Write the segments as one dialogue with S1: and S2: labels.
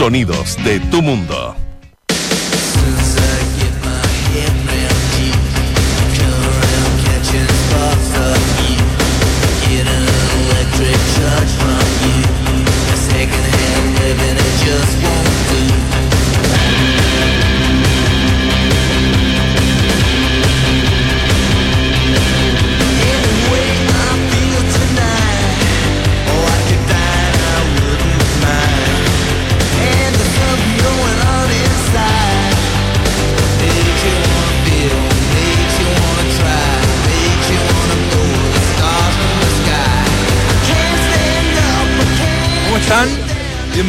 S1: Sonidos de tu mundo.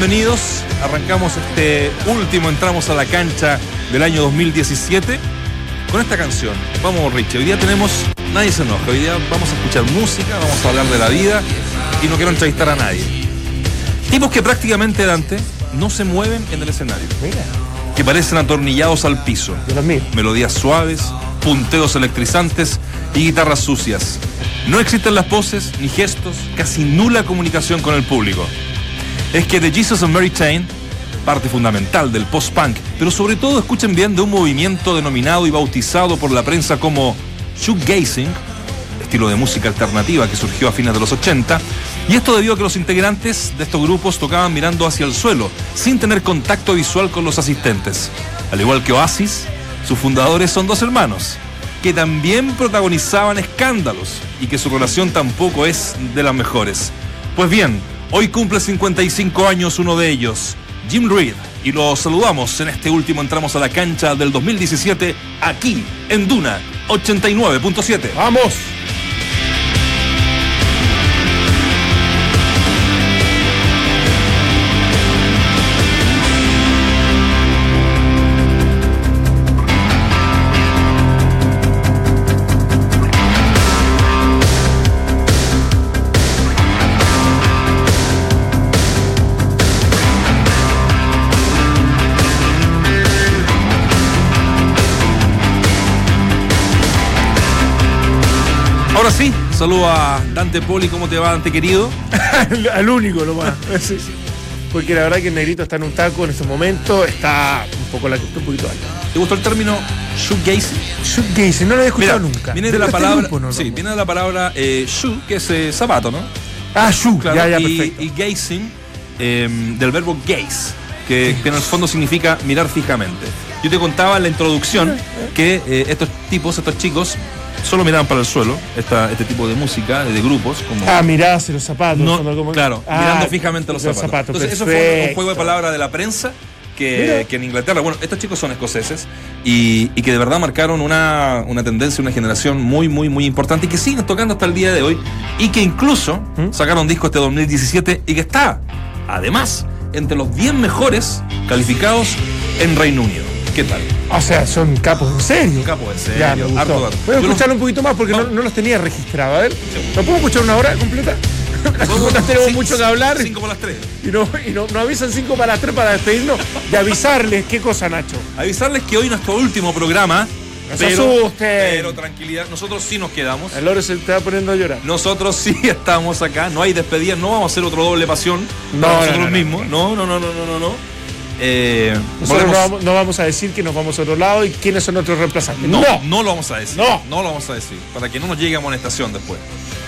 S2: Bienvenidos. Arrancamos este último, entramos a la cancha del año 2017 con esta canción. Vamos, Richie, hoy día tenemos, nadie se enoja, hoy día vamos a escuchar música, vamos a hablar de la vida y no quiero entrevistar a nadie. Tipos que prácticamente, Dante, no se mueven en el escenario.
S3: Mira.
S2: Que parecen atornillados al piso. Melodías suaves, punteos electrizantes y guitarras sucias. No existen las poses ni gestos, casi nula comunicación con el público es que The Jesus and Mary Chain, parte fundamental del post-punk, pero sobre todo escuchen bien de un movimiento denominado y bautizado por la prensa como shoegazing, estilo de música alternativa que surgió a fines de los 80, y esto debido a que los integrantes de estos grupos tocaban mirando hacia el suelo, sin tener contacto visual con los asistentes. Al igual que Oasis, sus fundadores son dos hermanos, que también protagonizaban escándalos y que su relación tampoco es de las mejores. Pues bien, Hoy cumple 55 años uno de ellos, Jim Reed, y lo saludamos en este último entramos a la cancha del 2017 aquí en Duna 89.7.
S3: ¡Vamos!
S2: Saludo a Dante Poli, ¿cómo te va, Dante querido?
S3: Al único nomás. Porque la verdad que el negrito está en un taco en este momento, está un poco la un poquito alto.
S2: ¿Te gustó el término shoegazing?
S3: Shoegazing, no lo he escuchado nunca.
S2: Viene de, la palabra, sí, viene de la palabra eh, shoe, que es eh, zapato, ¿no?
S3: Ah, shoe, claro, ya, ya,
S2: y,
S3: perfecto.
S2: y gazing, em, del verbo gaze, que, en el fondo significa mirar fijamente. Yo te contaba en la introducción que eh, estos tipos, estos chicos, solo miraban para el suelo este tipo de música, de grupos. Como,
S3: ah, mirarse los zapatos.
S2: Claro, ah, mirando fijamente los, zapatos. Entonces, eso fue un juego de palabras de la prensa que, en Inglaterra, bueno, estos chicos son escoceses y, que de verdad marcaron una, tendencia, una generación muy, muy, muy importante y que siguen tocando hasta el día de hoy y que incluso ¿Mm? sacaron disco este 2017 y que está, además, entre los 10 mejores calificados en Reino Unido. ¿Qué tal?
S3: O sea, son capos en serio.
S2: Capos en serio.
S3: Ya, Harto, Voy a escucharlo un poquito más porque no, los tenía registrado. A ver, ¿lo puedo escuchar una hora completa? Tenemos mucho que hablar.
S2: Cinco para las tres.
S3: Y, no, y no, avisan cinco para las tres para despedirnos. De avisarles, ¿qué cosa, Nacho?
S2: Avisarles que hoy nuestro último programa.
S3: No se pero,
S2: pero tranquilidad, nosotros sí nos quedamos.
S3: El se está poniendo a llorar.
S2: Nosotros sí estamos acá, no hay despedida, no vamos a hacer otro doble pasión no, nosotros mismos. No, no, no, no, no, no. no.
S3: Eh, Nosotros no vamos, a decir que nos vamos a otro lado y quiénes son nuestros reemplazantes.
S2: No, no, lo vamos a decir. No. no lo vamos a decir. Para que no nos llegue amonestación después.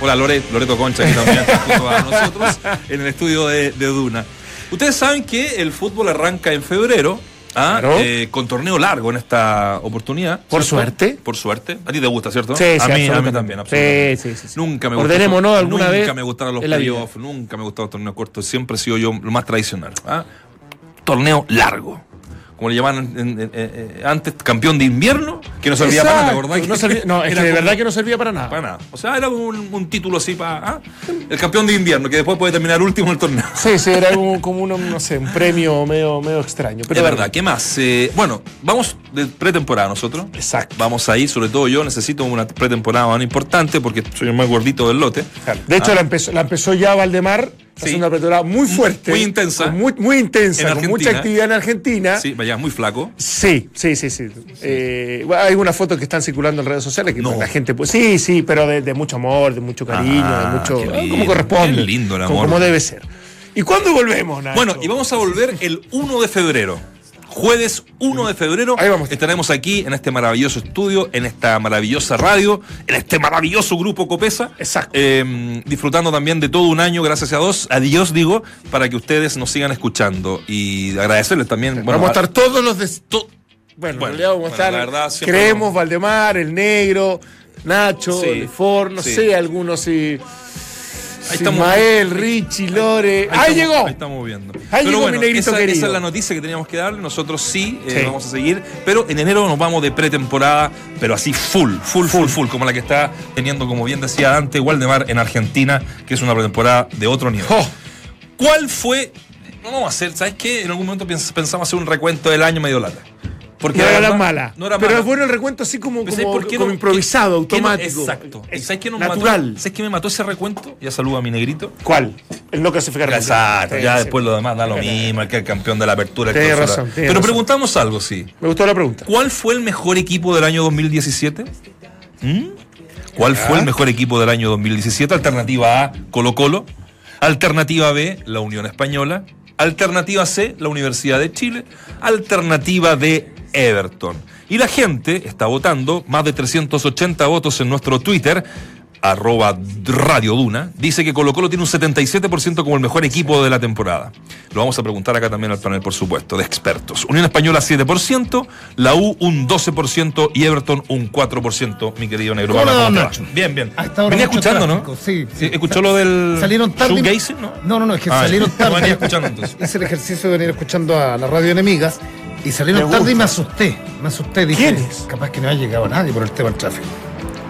S2: Hola Loreto Concha, aquí también junto a nosotros en el estudio de, Duna. Ustedes saben que el fútbol arranca en febrero. ¿ah? Eh, con torneo largo en esta oportunidad.
S3: Por suerte.
S2: Por suerte. A ti te gusta, ¿cierto?
S3: Sí,
S2: a,
S3: mí,
S2: a mí también, absolutamente.
S3: Sí, sí, sí.
S2: Nunca me
S3: Ordenemos, ¿no? Alguna
S2: nunca
S3: vez.
S2: me gustaron los playoffs, nunca me gustaron los torneos cortos. Siempre he sido yo lo más tradicional. ¿ah? Torneo largo como le llamaban antes, campeón de invierno, que no servía para nada, ¿te acordás?
S3: No, es que de verdad que no servía para nada.
S2: Para nada. O sea, era un, título así para. ¿ah? El campeón de invierno, que después puede terminar último en el torneo.
S3: Sí, sí, era como, un, no sé, un premio medio, medio extraño.
S2: Pero verdad, ¿qué más? Eh, bueno, vamos de pretemporada nosotros.
S3: Exacto.
S2: Vamos ahí, sobre todo yo necesito una pretemporada más importante porque soy el más gordito del lote.
S3: De hecho, ah. la, empezó, la empezó ya Valdemar Sí. una pretemporada muy fuerte.
S2: Muy intensa.
S3: Muy, muy intensa, con mucha actividad en Argentina.
S2: Sí, vaya, muy flaco.
S3: Sí, sí, sí, sí. Eh, hay unas fotos que están circulando en redes sociales que la gente, pues sí, sí, pero de, mucho amor, de mucho cariño, de ah, mucho. como corresponde.
S2: Qué lindo el amor.
S3: Como, debe ser. ¿Y cuándo volvemos, Nacho?
S2: Bueno, y vamos a volver el 1 de febrero. Jueves 1 de febrero
S3: Ahí vamos.
S2: estaremos aquí en este maravilloso estudio, en esta maravillosa radio, en este maravilloso grupo Copesa.
S3: Exacto.
S2: eh, disfrutando también de todo un año, gracias a Dios, a Dios digo, para que ustedes nos sigan escuchando. Y agradecerles también. bueno,
S3: vamos a estar todos los de.
S2: to-
S3: Bueno, vamos a
S2: bueno,
S3: estar.
S2: la verdad, siempre
S3: creemos,
S2: no.
S3: Valdemar, el negro, Nacho,
S2: Sí,
S3: el Ford, no
S2: sí.
S3: sé, algunos sí.
S2: Ahí estamos.
S3: Ismael, Richie, Lore. ¡Ahí, llegó!
S2: Ahí estamos viendo.
S3: Ahí llegó mi negrito
S2: esa,
S3: querido.
S2: esa es la noticia que teníamos que darle. Nosotros sí, eh,
S3: Sí.
S2: vamos a seguir. Pero en enero nos vamos de pretemporada, pero así full, full, full, full, como la que está teniendo, como bien decía Dante, Waldemar en Argentina, que es una pretemporada de otro nivel.
S3: Oh,
S2: ¿Cuál fue? No vamos a hacer, ¿sabes qué? En algún momento pens- pensamos hacer un recuento del año medio lata. Porque
S3: no era la mala.
S2: No era
S3: pero es bueno el recuento así como,
S2: Pero ¿sabes
S3: como,
S2: por qué
S3: como
S2: no?
S3: improvisado,
S2: ¿Qué- qué no-
S3: automático.
S2: exacto. ¿Y
S3: Es
S2: sabes qué nos
S3: natural.
S2: mató? ¿Sabes qué me mató ese recuento? Ya saludo a mi negrito.
S3: ¿Cuál? El no clasificar.
S2: Exacto, ya
S3: Sí,
S2: después
S3: sí.
S2: lo demás da lo mismo, el que el campeón de la apertura.
S3: Tienes razón, tienes
S2: Pero
S3: razón.
S2: preguntamos algo, sí.
S3: Me gustó la pregunta.
S2: ¿Cuál fue el mejor equipo del año 2017? ¿Mm? ¿Cuál fue el mejor equipo del año 2017? Alternativa A, Colo Colo. Alternativa B, la Unión Española. Alternativa C, la Universidad de Chile. Alternativa D, Everton. Y la gente está votando, más de 380 votos en nuestro Twitter, arroba Radio Duna, dice que Colo Colo tiene un 77% como el mejor equipo de la temporada. Lo vamos a preguntar acá también al panel, por supuesto, de expertos. Unión Española 7%, la U un 12% y Everton un 4%, mi querido negro. Bien, bien. Venía escuchando,
S4: tráfico,
S2: ¿no?
S4: Sí, sí.
S2: ¿Escuchó lo del
S4: Salieron tarde.
S2: ¿no?
S4: No, no, no, es que
S2: Ah,
S4: salieron tarde.
S2: Venía escuchando entonces.
S4: Hice el ejercicio de venir escuchando a la radio enemigas y salieron tarde y me asusté. Me asusté, dije,
S3: ¿Quién es?
S4: capaz que no ha llegado nadie por el tema del tráfico.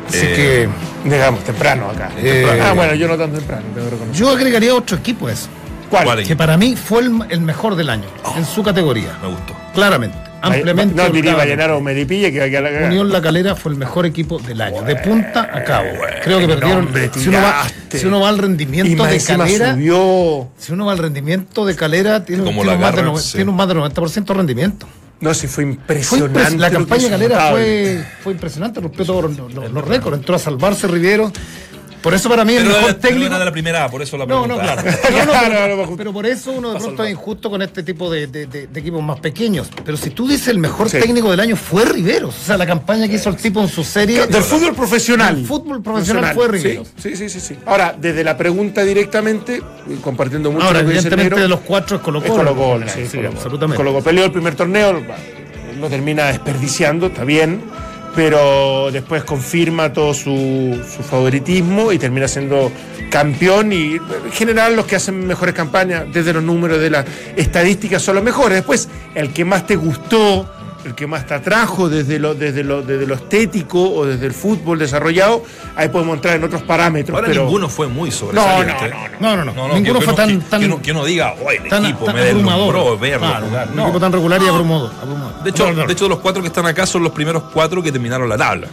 S4: Así
S2: Eh,
S4: que
S3: Digamos, temprano acá.
S4: Eh,
S3: Temprano. ah, bueno, yo no tan temprano, tengo que reconocer.
S4: yo agregaría otro equipo a eso,
S3: ¿Cuál?
S2: ¿Cuál?
S4: que para mí fue el, el mejor del año, en su categoría.
S2: Me gustó.
S4: Claramente, ampliamente.
S3: No diría. Vallenaro o Melipilla que va a quedar la.
S4: Unión La Calera fue el mejor equipo del año, de punta a cabo. Creo que perdieron. si, uno va, si uno va al rendimiento de Calera,
S3: subió.
S4: Si uno va al rendimiento de Calera, tiene, un, más de, noven-
S2: sí.
S4: tiene un más de 90% de rendimiento.
S3: No, sí, fue
S4: Fue
S3: impresionante.
S4: impres- la campaña
S3: hizo
S4: Calera fue, fue impresionante, rompió todos los, los- los récords, entró a salvarse Rivero. Por eso para mí el mejor
S2: era- pero
S4: técnico.
S2: era de la primera por eso la
S4: No,
S2: pregunta.
S4: no, claro. No, no,
S3: Claro,
S4: pero,
S3: no, no,
S4: pero por eso uno de pronto es injusto con este tipo de, de- de- de equipos más pequeños. Pero si tú dices el mejor
S3: Sí.
S4: técnico del año fue Riveros. O sea, la campaña que hizo el tipo en su serie.
S3: Del fútbol profesional.
S4: Del fútbol profesional fue Riveros.
S3: Sí, sí, sí, sí. Ahora, desde la pregunta directamente, compartiendo mucho
S4: Ahora,
S3: lo que dice el
S4: evidentemente de los cuatro es Colo
S3: es
S4: Colo.
S3: Colo Colo, sí,
S4: Sí,
S3: Colo-
S4: absolutamente.
S3: Colo Colo peleó el primer torneo, lo termina desperdiciando, está bien, pero después confirma todo su, favoritismo y termina siendo campeón y en general los que hacen mejores campañas desde los números de las estadísticas son los mejores. Después, el que más te gustó, el que más te atrajo desde lo, desde lo, desde lo estético o desde el fútbol desarrollado, ahí podemos entrar en otros parámetros.
S2: Ahora
S3: pero
S2: ninguno fue muy sobresaliente.
S3: No,
S4: No, no, no. Ninguno
S2: que,
S4: fue
S2: que
S4: tan,
S2: uno,
S4: tan,
S2: que, uno, que uno diga, oh, el
S4: tan,
S2: equipo
S4: tan
S2: me
S4: abrumador.
S2: deslumbró verlo
S4: Claro. Un equipo tan regular y abrumador.
S2: De hecho, de hecho, los cuatro que están acá son los primeros cuatro que terminaron la tabla.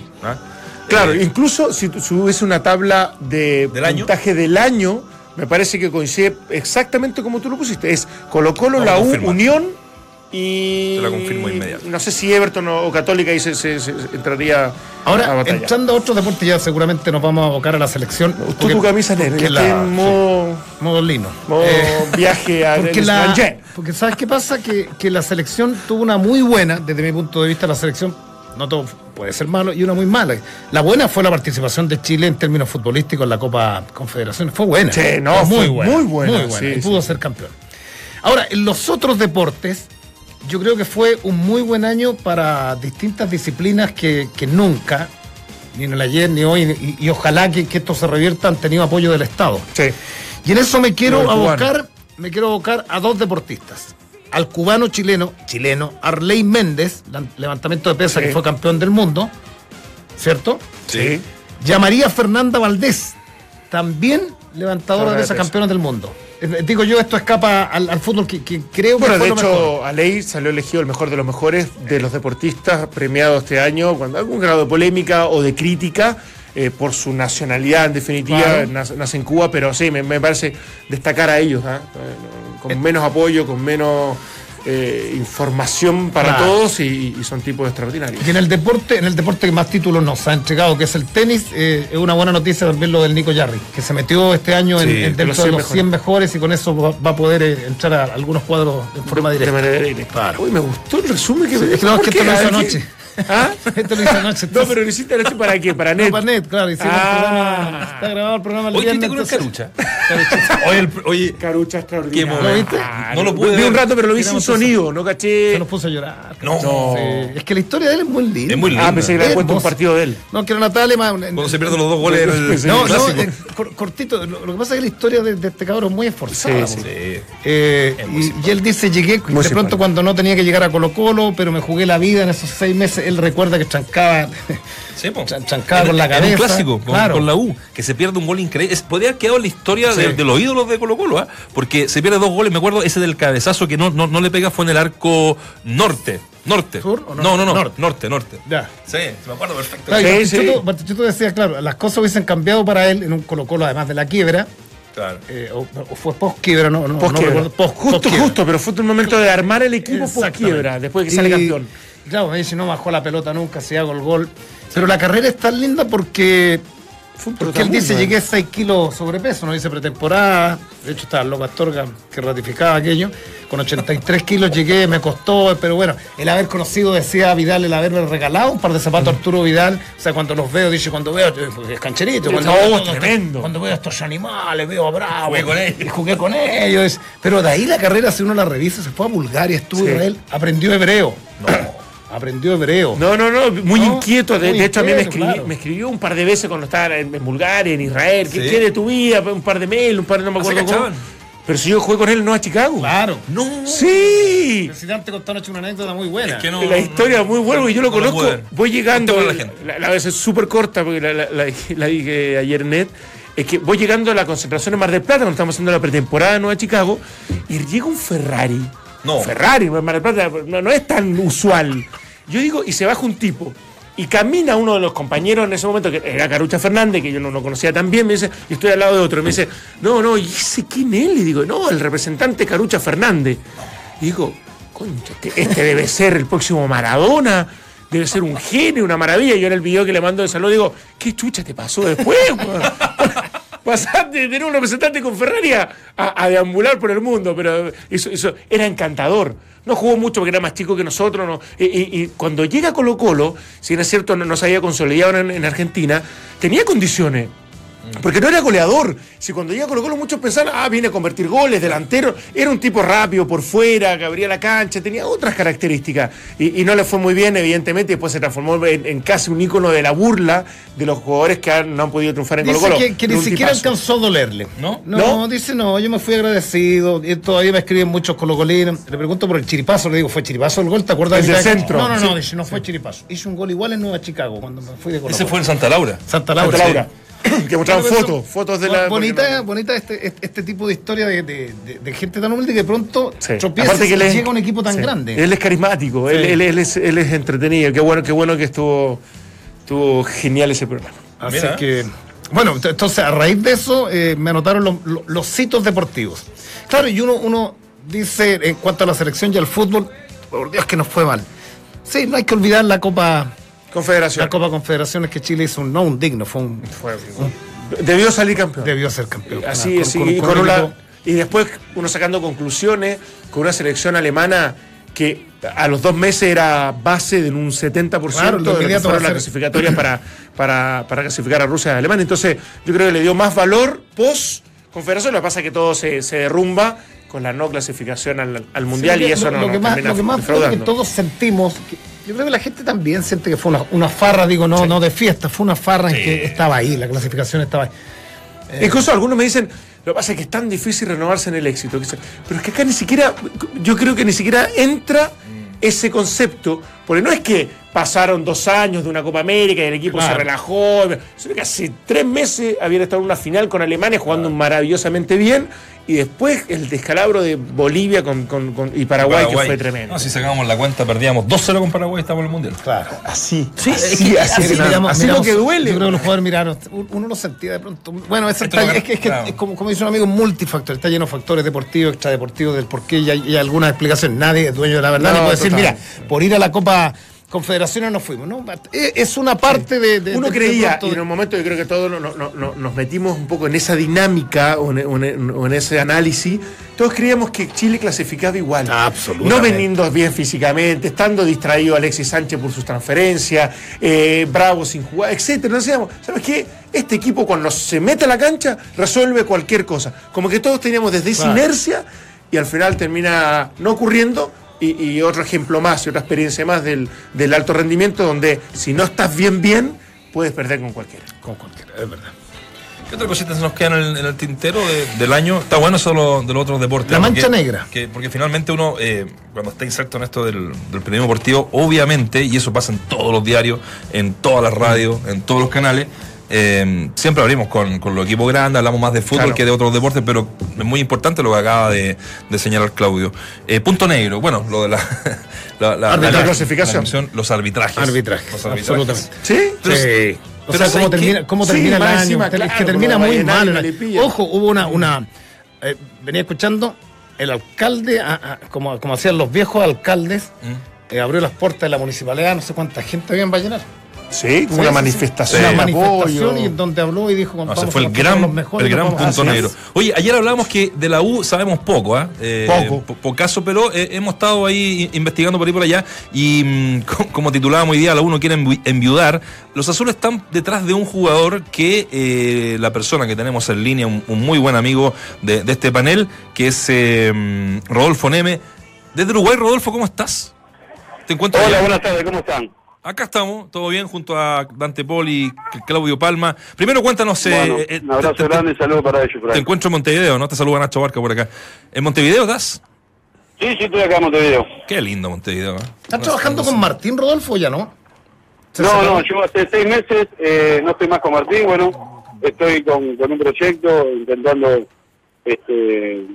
S3: Claro,
S2: Eh,
S3: incluso si, si hubiese una tabla de
S2: ¿Del año?
S3: puntaje del año, me parece que coincide exactamente como tú lo pusiste. Es Colo Colo, la U. Unión y.
S2: Te la confirmo inmediato.
S3: No sé si Everton o, Católica ahí se, se- se- se entraría a
S4: Ahora,
S3: batalla.
S4: entrando a otros deportes, ya seguramente nos vamos a abocar a la selección.
S3: Tú
S4: porque-
S3: tu camisa negra, yo
S4: la-
S3: en modo,
S4: Modo lino.
S3: modo
S4: Eh,
S3: viaje a
S4: porque, la, porque ¿sabes qué pasa? Que, que la selección tuvo una muy buena, desde mi punto de vista, la selección, no todo puede ser malo, y una muy mala. La buena fue la participación de Chile en términos futbolísticos en la Copa Confederaciones. Fue buena.
S3: Sí, no, fue muy buena, sí,
S4: y
S3: sí.
S4: pudo ser campeón. Ahora, en los otros deportes, yo creo que fue un muy buen año para distintas disciplinas que, que nunca, ni en el ayer ni hoy, y, y ojalá que, que esto se revierta, han tenido apoyo del Estado.
S3: Sí.
S4: Y en eso me quiero abocar, me quiero abocar a dos deportistas. Al cubano chileno, chileno, Arley Méndez, levantamiento de pesa
S3: Sí.
S4: que fue campeón del mundo, ¿cierto?
S3: Sí.
S4: Y a María Fernanda Valdés, también levantadora de
S3: de
S4: esas
S3: peso.
S4: campeonas del mundo. Eh, Digo yo, esto escapa al, al fútbol que, que creo que
S3: Bueno,
S4: fue
S3: de
S4: lo mejor.
S3: hecho, Alei salió elegido el mejor de los mejores de los deportistas premiados este año, cuando algún grado de polémica o de crítica. eh, por su nacionalidad, en definitiva,
S4: Claro.
S3: nace, nace en Cuba, pero sí, me, me parece destacar a ellos, ¿ah? Eh, con menos apoyo, con menos eh, información para todos y, son tipos extraordinarios.
S4: Y en el deporte, en el deporte que más títulos nos ha entregado, que es el tenis, eh, es una buena noticia también lo del Nico Yarri, que se metió este año en, dentro de los 100 mejores. y con eso va, a poder eh, entrar a algunos cuadros en forma directa. De manera
S3: directa. Uy, me gustó el resumen que me
S4: es que, no, es que esto lo hizo anoche.
S3: ¿Ah? Esto lo hice anoche. No, pero lo hiciste anoche para qué? Para Net.
S4: para Net, claro. Hicimos ah. Está grabado el programa el
S2: Hoy viernes. con Carucha.
S3: Oye, el, oye, Carucha extraordinario. ¿Lo
S4: viste?
S3: no lo pude Vi un rato, pero lo vi sin sonido, no caché.
S4: Se nos puso a llorar. No. Es que la historia de él es muy linda.
S2: Es muy linda.
S3: Ah, pensé que había puesto un partido de él.
S4: No, que era Natalia más.
S2: Cuando se pierden los dos goles en
S4: el No, no, eh, cortito. Lo, que pasa es que la historia de, este cabrón es muy esforzada. Sí, sí. Eh, y, él dice, llegué de pronto cuando no tenía que llegar a Colo Colo, pero me jugué la vida en esos seis meses. Él recuerda que chancaba,
S2: sí, chancaba con la cabeza. un clásico, con, la U, que se pierde un gol increíble. podría haber quedado la historia de, los ídolos de Colo Colo, ¿ah? porque se pierde dos goles. Me acuerdo ese del cabezazo que no, no, le pega fue en el arco norte. Norte.
S4: ¿Sur
S2: o No, no, no. Norte, norte. Ya. Sí, me acuerdo perfecto.
S4: Claro, decía, claro, las cosas hubiesen cambiado para él en un Colo Colo, además de la quiebra.
S2: Claro.
S4: Eh, o, fue post quiebra, no, no,
S3: post -quiebra. justo, justo, pero fue un momento de armar el equipo post quiebra, después de que sale campeón.
S4: Claro, me dice, no bajó la pelota nunca, se hago el gol. Pero la carrera es tan linda porque porque él dice, llegué a 6 kilos sobrepeso, no dice pretemporada. De hecho, estaba loco Astorga que ratificaba aquello. Con 83 kilos llegué, me costó, pero bueno, el haber conocido, decía Vidal, el haberme regalado un par de zapatos a Arturo Vidal. O sea, cuando los veo, dice, cuando veo, es cancherito. Cuando, veo, tremendo. cuando veo a estos animales, veo a Bravo. Jugué con ellos. Y jugué con ellos. Pero de ahí la carrera, si uno la revisa, se fue a Bulgaria, estuvo en Israel, aprendió hebreo. No. Aprendió hebreo.
S3: No, no, no, muy inquieto. De, hecho, a mí me, escribió un par de veces cuando estaba en, Bulgaria, en Israel. ¿Qué, quiere de tu vida? Un par de mail, un par de no me acuerdo cómo. Pero si yo jugué con él no a Chicago.
S4: Claro.
S3: No. Sí.
S4: Presidente contó una anécdota muy buena.
S3: Es que no, la historia muy buena y yo lo conozco. voy llegando. La, la, vez es súper corta porque la, dije ayer net. Es que voy llegando a la concentración en Mar del Plata, cuando estamos haciendo la pretemporada en Nueva Chicago, y llega un Ferrari no. Ferrari, Mar no, es tan usual. Yo digo, y se baja un tipo. Y camina uno de los compañeros en ese momento, que era Carucha Fernández, que yo no lo conocía tan bien, me dice, y estoy al lado de otro, me dice, no, no, ¿y ese quién es? Y digo, no, el representante Carucha Fernández. Y digo, concha, este, debe ser el próximo Maradona, debe ser un genio, una maravilla. Y yo en el video que le mando de salud digo, ¿qué chucha te pasó después? Pasaste de tener un representante con Ferrari a, deambular por el mundo, pero eso, era encantador. No jugó mucho porque era más chico que nosotros. No. Y, cuando llega Colo Colo, si no es cierto, no, se había consolidado en Argentina, tenía condiciones. Porque no era goleador. Si cuando llega Colo Colo muchos pensaban, ah, viene a convertir goles, delantero. Era un tipo rápido por fuera, que abría la cancha, tenía otras características. Y, no le fue muy bien, evidentemente. Después se transformó en, casi un ícono de la burla de los jugadores que no han podido triunfar en Colo Colo.
S4: Que, que ni siquiera alcanzó a dolerle. ¿No? ¿No? dice no, yo me fui agradecido. Y todavía me escriben muchos colocolinos. Le pregunto por el chiripazo, le digo, ¿fue chiripazo el gol? ¿Te acuerdas?
S3: del centro.
S4: No, no, no, dice, no fue chiripazo. Hizo un gol igual en Nueva Chicago cuando me fui de Colo
S2: Ese fue en Santa Laura.
S4: Santa Laura. Santa Laura.
S3: que mostraban fotos, fotos de la.
S4: Bonita, bonita este, este, este, tipo de historia de, de, gente tan humilde que pronto tropieza y llega un equipo tan grande.
S3: Él es carismático, él, él, es, él es entretenido. Qué bueno, qué bueno que estuvo, estuvo genial ese programa.
S4: Así que. Bueno, entonces a raíz de eso eh, me anotaron los, los, hitos deportivos. Claro, y uno, uno dice en cuanto a la selección y al fútbol, por Dios que nos fue mal. Sí, no hay que olvidar la Copa
S3: Confederación.
S4: La Copa Confederaciones que Chile hizo un, no un digno, fue un,
S3: Debió salir campeón.
S4: Debió ser campeón.
S3: Así es, y, y después uno sacando conclusiones con una selección alemana que a los dos meses era base de un 70% claro, de lo fueron las clasificatorias para, para, para, clasificar a Rusia y a Alemania. Entonces, yo creo que le dio más valor post confederación. Lo que pasa es que todo se, se derrumba con la no clasificación al, mundial y eso no
S4: lo que más, lo que más que todos sentimos yo creo que la gente también siente que fue una, farra, digo, no, no de fiesta, fue una farra en que estaba ahí, la clasificación estaba ahí.
S3: Eh, Incluso algunos me dicen, lo que pasa es que es tan difícil renovarse en el éxito. Pero es que acá ni siquiera, yo creo que ni siquiera entra ese concepto, porque no es que pasaron dos años de una Copa América y el equipo se relajó. Que hace tres meses habían estado en una final con Alemania jugando maravillosamente bien y después el descalabro de Bolivia con, y Paraguay, que fue tremendo.
S2: No, si sacábamos la cuenta, perdíamos 2-0 con Paraguay y estamos en el Mundial.
S3: Claro. Así.
S4: Sí,
S3: así,
S4: así,
S3: así, lo que duele.
S4: Yo creo que los jugadores miraron, uno lo sentía de pronto. Bueno, es, que, es, que es como, como, dice un amigo, multifactor, está lleno de factores deportivos, extradeportivos, del por qué y hay, alguna explicación. Nadie es dueño de la verdad. No, puede decir, mira, por ir a la Copa confederaciones no fuimos, ¿no? Es una parte de,
S3: Uno creía, y en un momento yo creo que todos nos metimos un poco en esa dinámica o en, ese análisis, todos creíamos que Chile clasificaba igual.
S4: Absolutamente.
S3: No veniendo bien físicamente, estando distraído Alexis Sánchez por sus transferencias, eh, Bravo sin jugar, etcétera. No sabemos, ¿sabes qué? Este equipo cuando se mete a la cancha resuelve cualquier cosa. Como que todos teníamos desde esa inercia y al final termina no ocurriendo y, otro ejemplo más y otra experiencia más del, alto rendimiento, donde si no estás bien, bien, puedes perder con cualquiera.
S4: Con cualquiera, es verdad.
S2: ¿Qué otra cosita se nos queda en el, tintero del año? Está bueno eso de los otros deportes.
S4: La mancha negra.
S2: porque finalmente uno, eh, cuando está inserto en esto del, del periodismo deportivo, obviamente, y eso pasa en todos los diarios, en todas las radios, en todos los canales, eh, siempre abrimos con, con los equipos grandes, hablamos más de fútbol que de otros deportes, pero es muy importante lo que acaba de, señalar Claudio. Eh, punto negro, bueno, lo de la,
S3: la, clasificación.
S2: los arbitrajes.
S4: Arbitrajes, absolutamente.
S3: ¿Sí?
S4: sí. O sea, cómo termina, cómo termina el año. es que termina muy mal. Ojo, hubo una. una eh, venía escuchando el alcalde, como, como hacían los viejos alcaldes, mm. abrió las puertas de la municipalidad, no sé cuánta gente había en Vallenar.
S3: Sí, una manifestación.
S4: Una manifestación y donde habló y dijo
S2: no, fue el gran, el gran punto negro. Oye, ayer hablábamos que de la U sabemos poco, ¿ah?
S3: ¿eh?
S2: poco. Por, caso, pero eh, hemos estado ahí investigando por ahí por allá y mm, como titulábamos hoy día, la U no quiere enviudar. Los azules están detrás de un jugador que eh, la persona que tenemos en línea, un, muy buen amigo de, este panel, que es mm, Rodolfo Neme. Desde Uruguay, Rodolfo, ¿cómo estás?
S5: ¿Te encuentras Hola, buenas tardes, ¿cómo están?
S2: Acá estamos, todo bien, junto a Dante Pol y Claudio Palma. Primero cuéntanos...
S5: Eh, eh, un abrazo grande y saludo para ellos.
S2: te encuentro en Montevideo, ¿no? Te saluda Nacho Barca por acá. ¿En Montevideo estás?
S5: Sí, sí, estoy acá en Montevideo.
S2: Qué lindo Montevideo. ¿eh?
S4: ¿Estás trabajando con Martín Rodolfo ya, no?
S5: No, no, yo hace seis meses eh, no estoy más con Martín, bueno, estoy con, un proyecto intentando este,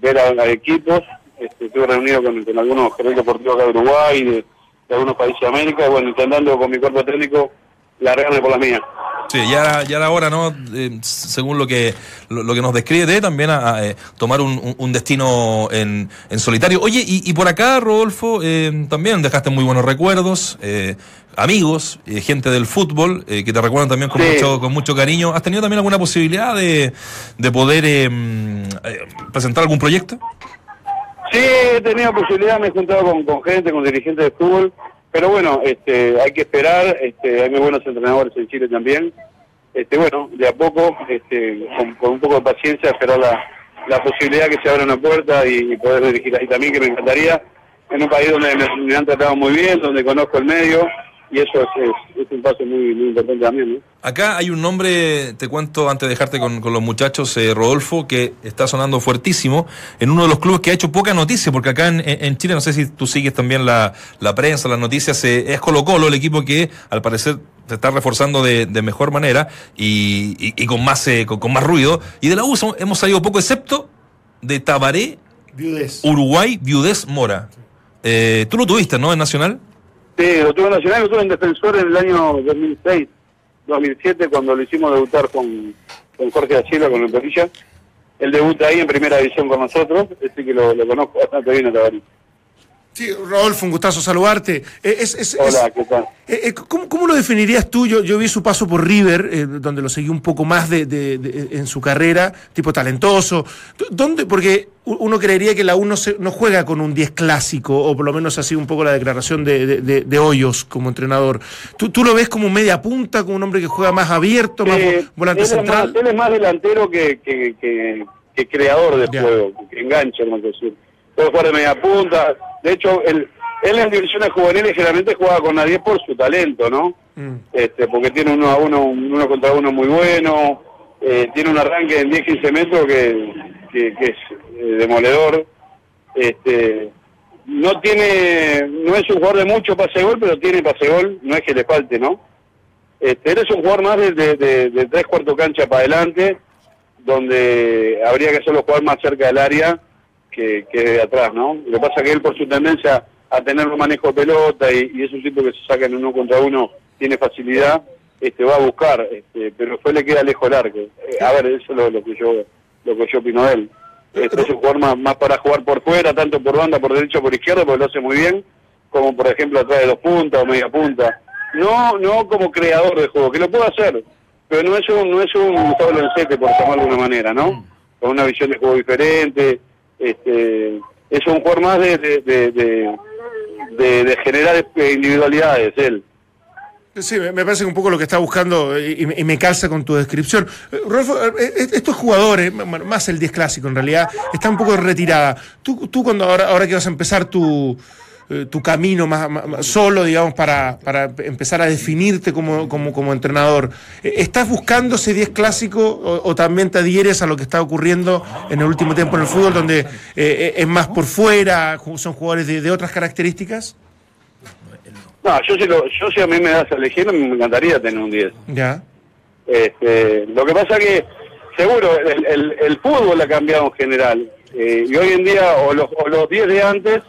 S5: ver a, equipos. Este, estuve reunido con, con algunos gerentes deportivos acá de Uruguay, de, de algunos países de América, y bueno, intentando con mi cuerpo técnico largarme por la mía.
S2: Sí, ya, ya era hora, ¿no? Eh, según lo que, lo, que nos describe, de también a, eh, tomar un, un, destino en, en, solitario. Oye, y, y por acá, Rodolfo, eh, también dejaste muy buenos recuerdos, amigos, gente del fútbol, que te recuerdan también con, mucho, con mucho cariño. ¿Has tenido también alguna posibilidad de, de poder presentar algún proyecto?
S5: Sí, he tenido posibilidad, me he juntado con, gente, con dirigentes de fútbol, pero bueno, este, hay que esperar, este, hay muy buenos entrenadores en Chile también. Este, bueno, de a poco, este, con, un poco de paciencia, esperar la, la posibilidad que se abra una puerta y, poder dirigir ahí también, que me encantaría, en un país donde me han tratado muy bien, donde conozco el medio, y eso es, un paso muy, importante también. ¿no?
S2: Acá hay un nombre, te cuento antes de dejarte con, los muchachos, eh, Rodolfo, que está sonando fuertísimo en uno de los clubes que ha hecho poca noticia, porque acá en, Chile, no sé si tú sigues también la, prensa, las noticias, eh, es Colo Colo, el equipo que al parecer se está reforzando de, mejor manera y, con, más, eh, con, más ruido. Y de la U hemos salido poco, excepto de Tabaré, Uruguay, Viudez Mora. tú lo tuviste, ¿no? En Nacional.
S5: Sí, lo tuve en Nacional, lo tuve en Defensor en el año 2006, 2007, cuando lo hicimos debutar con, con Jorge Achila, con el Perilla. Él debuta ahí en primera división con nosotros, así que lo, lo conozco bastante bien a Tabarís.
S3: Sí, Rodolfo, un gustazo saludarte. Eh,
S5: Hola, ¿qué tal?
S3: Eh, eh, ¿cómo, lo definirías tú? Yo, yo vi su paso por River, donde lo seguí un poco más de, en su carrera, tipo talentoso. ¿Dónde? Porque uno creería que la U no, no juega con un 10 clásico, o por lo menos así un poco la declaración de, Hoyos como entrenador. ¿Tú, ¿Tú, lo ves como media punta, como un hombre que juega más abierto, más volante central?
S5: él es más delantero que, que, creador de juego, que engancha, no decir. Puede jugar de media punta de hecho, él, él en divisiones juveniles generalmente juega con nadie por su talento, ¿no? Mm. Este, porque tiene uno a uno, uno contra uno muy bueno, eh, tiene un arranque en 10-15 metros que, que, es eh, demoledor. Este, no tiene, no es un jugador de mucho pase gol, pero tiene pase gol, no es que le falte, ¿no? Este, él es un jugador más de, de, de, tres cuartos cancha para adelante, donde habría que hacerlo jugar más cerca del área que, que atrás, ¿no? Lo que pasa que él por su tendencia a tener un manejo de pelota y, y es un tipo que se saca en uno contra uno, tiene facilidad, este, va a buscar, este, pero después le queda lejos el arco. Eh, a ver, eso es lo, que yo lo que yo opino de él. Este, es un jugador más, para jugar por fuera, tanto por banda, por derecho, por izquierda, porque lo hace muy bien, como por ejemplo atrás de dos puntas o media punta. No, no como creador de juego, que lo puede hacer, pero no es un, no es un Gustavo por llamarlo de una manera, ¿no? Con una visión de juego diferente, este, es un jugador más de, de, de, generar individualidades, él.
S3: Sí, me parece que un poco lo que está buscando y, me calza con tu descripción. Rolfo, eh, eh, estos jugadores, más el 10 clásico en realidad, están un poco retirada. Tú, tú cuando ahora, ahora que vas a empezar tu, tu camino más, solo, digamos, para, para empezar a definirte como, como, como entrenador, ¿estás buscando ese 10 clásico o, también te adhieres a lo que está ocurriendo en el último tiempo en el fútbol, donde es más por fuera, son jugadores de, de otras características?
S5: No, yo si, lo, yo si a mí me das a elegir, me encantaría tener un 10.
S3: Ya.
S5: Este, lo que pasa que, seguro, el, el, fútbol ha cambiado en general. Eh, y hoy en día, o los, o los 10 de antes,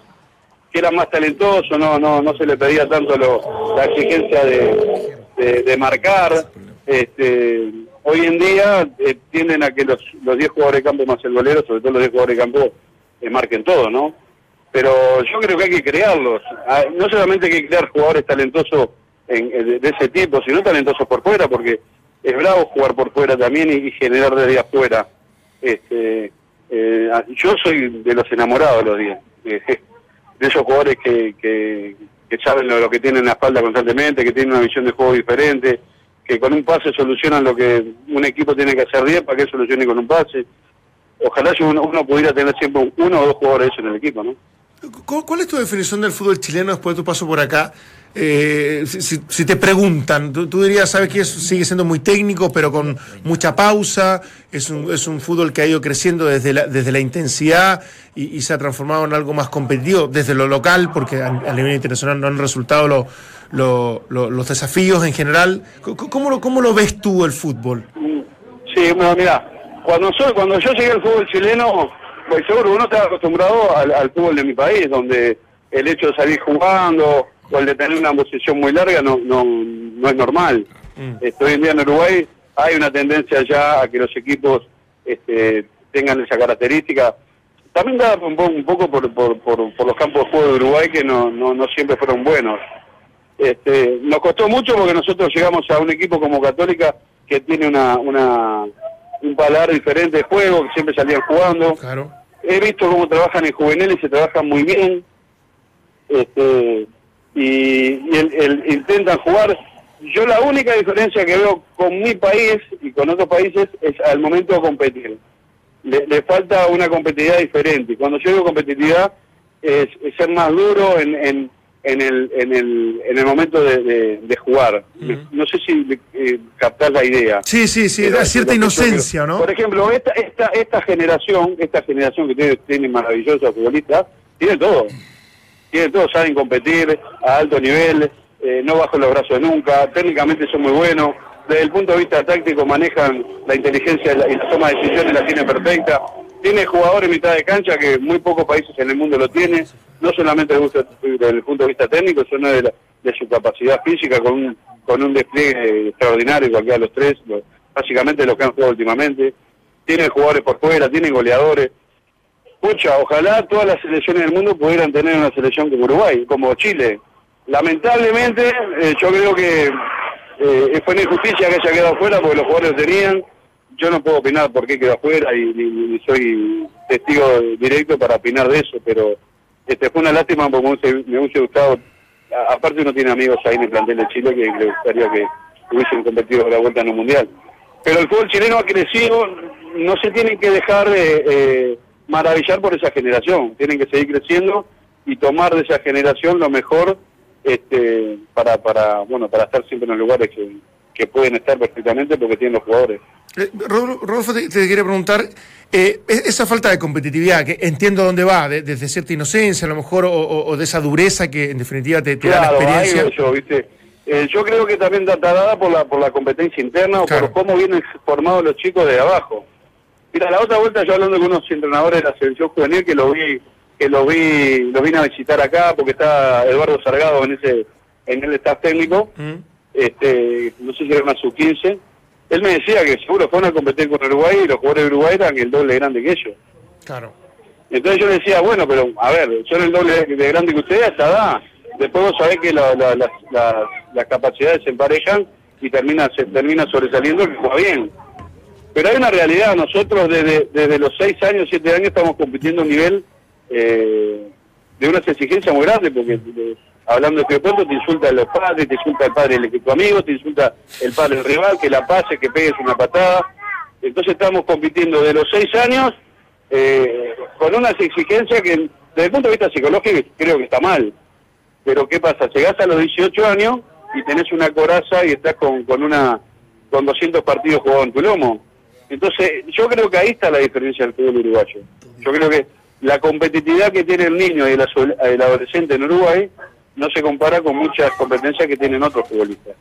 S5: que eran más talentosos, no no no se le pedía tanto lo, la exigencia de, de, marcar. Este, hoy en día eh, tienden a que los, los 10 jugadores de campo más el golero, sobre todo los 10 jugadores de campo, eh, marquen todo, ¿no? pero yo creo que hay que crearlos. Ah, no solamente hay que crear jugadores talentosos de, ese tipo, sino talentosos por fuera, porque es bravo jugar por fuera también y, generar desde afuera. Este, eh, ah, yo soy de los enamorados los días, de, esos jugadores que, que, saben lo, que tienen en la espalda constantemente, que tienen una visión de juego diferente, que con un pase solucionan lo que un equipo tiene que hacer bien para que solucione con un pase. Ojalá uno, uno pudiera tener siempre uno o dos jugadores en el equipo, ¿no?
S3: ¿Cuál es tu definición del fútbol chileno después de tu paso por acá? Eh, si, te preguntan, tú, dirías, sabes que sigue siendo muy técnico, pero con mucha pausa, es un, es un fútbol que ha ido creciendo desde la, desde la intensidad y, se ha transformado en algo más competitivo desde lo local, porque a, nivel internacional no han resultado los desafíos en general. ¿Cómo, lo, ¿Cómo lo ves tú el fútbol?
S5: Sí, bueno, mira, cuando, cuando yo llegué al fútbol chileno pues seguro uno está acostumbrado al, fútbol de mi país, donde el hecho de salir jugando o el de tener una posición muy larga no no, no es normal. Mm. Este, hoy en día en Uruguay hay una tendencia ya a que los equipos este, tengan esa característica. También da un, poco por, por, por, los campos de juego de Uruguay que no, no, no siempre fueron buenos. Este, nos costó mucho porque nosotros llegamos a un equipo como Católica que tiene una, una un paladar diferente de juego, que siempre salían jugando.
S3: Claro
S5: he visto cómo trabajan en juveniles y se trabajan muy bien. Este, y, el, intentan jugar. Yo la única diferencia que veo con mi país y con otros países es al momento de competir. Le, falta una competitividad diferente. Cuando yo digo competitividad es, ser más duro en, en, en, el, en, el, en el momento de, jugar. No sé si eh, captás la idea.
S3: Sí, sí, sí, da cierta inocencia, ¿no?
S5: Por ejemplo, esta, esta, esta generación, esta generación que tiene, tiene maravillosos futbolistas, tiene todo. Tiene todo, saben competir a alto nivel, eh, no bajo los brazos nunca, técnicamente son muy buenos. Desde el punto de vista táctico manejan la inteligencia y la, toma de decisiones la tienen perfecta. Tiene jugadores en mitad de cancha que muy pocos países en el mundo lo tienen no solamente desde el punto de vista técnico, sino de, de su capacidad física con un, con un despliegue extraordinario, cualquiera de los tres, básicamente lo que han jugado últimamente. Tienen jugadores por fuera, tienen goleadores. Pucha, ojalá todas las selecciones del mundo pudieran tener una selección como Uruguay, como Chile. Lamentablemente, eh, yo creo que eh, fue una injusticia que haya quedado fuera porque los jugadores tenían. Yo no puedo opinar por qué quedó afuera y, ni soy testigo directo para opinar de eso, pero este, fue una lástima porque me hubiese gustado, aparte uno tiene amigos ahí en el plantel de Chile que le gustaría que hubiesen competido la vuelta en un mundial. Pero el fútbol chileno ha crecido, no se tienen que dejar de eh, maravillar por esa generación, tienen que seguir creciendo y tomar de esa generación lo mejor este, para, para, bueno, para estar siempre en los lugares que, que pueden estar perfectamente porque tienen los jugadores.
S3: Rodolfo, te, te quería preguntar, eh, esa falta de competitividad, que entiendo dónde va, desde cierta inocencia a lo mejor, o, de esa dureza que en definitiva te, da la experiencia.
S5: Yo, ¿viste? Eh, yo creo que también está dada por la, por la competencia interna o por cómo vienen formados los chicos de abajo. Mira, la otra vuelta yo hablando con unos entrenadores de la selección juvenil que lo vi, que lo vi, los vine a visitar acá porque está Eduardo Sargado en ese, en el staff técnico, mm. este, no sé si era una sub 15 él me decía que seguro fue a competir con Uruguay y los jugadores de Uruguay eran el doble grande que ellos.
S3: Claro.
S5: Entonces yo le decía, bueno, pero a ver, son el doble de grande que ustedes, hasta da. Después vos sabés que las capacidades se emparejan y termina, se termina sobresaliendo el que juega bien. Pero hay una realidad, nosotros desde, desde los 6 años, 7 años estamos compitiendo a un nivel eh, de unas exigencias muy grandes, porque hablando de pronto te insulta los padres, te insulta el padre de tu amigo, te insulta el padre del rival, que la pase, que pegues una patada. Entonces estamos compitiendo de los seis años eh, con unas exigencias que desde el punto de vista psicológico creo que está mal. Pero ¿qué pasa? Llegás a los 18 años y tenés una coraza y estás con, con una con 200 partidos jugados en tu lomo. Entonces, yo creo que ahí está la diferencia del fútbol uruguayo. Yo creo que la competitividad que tiene el niño y el adolescente en Uruguay no se compara con muchas competencias que tienen otros futbolistas.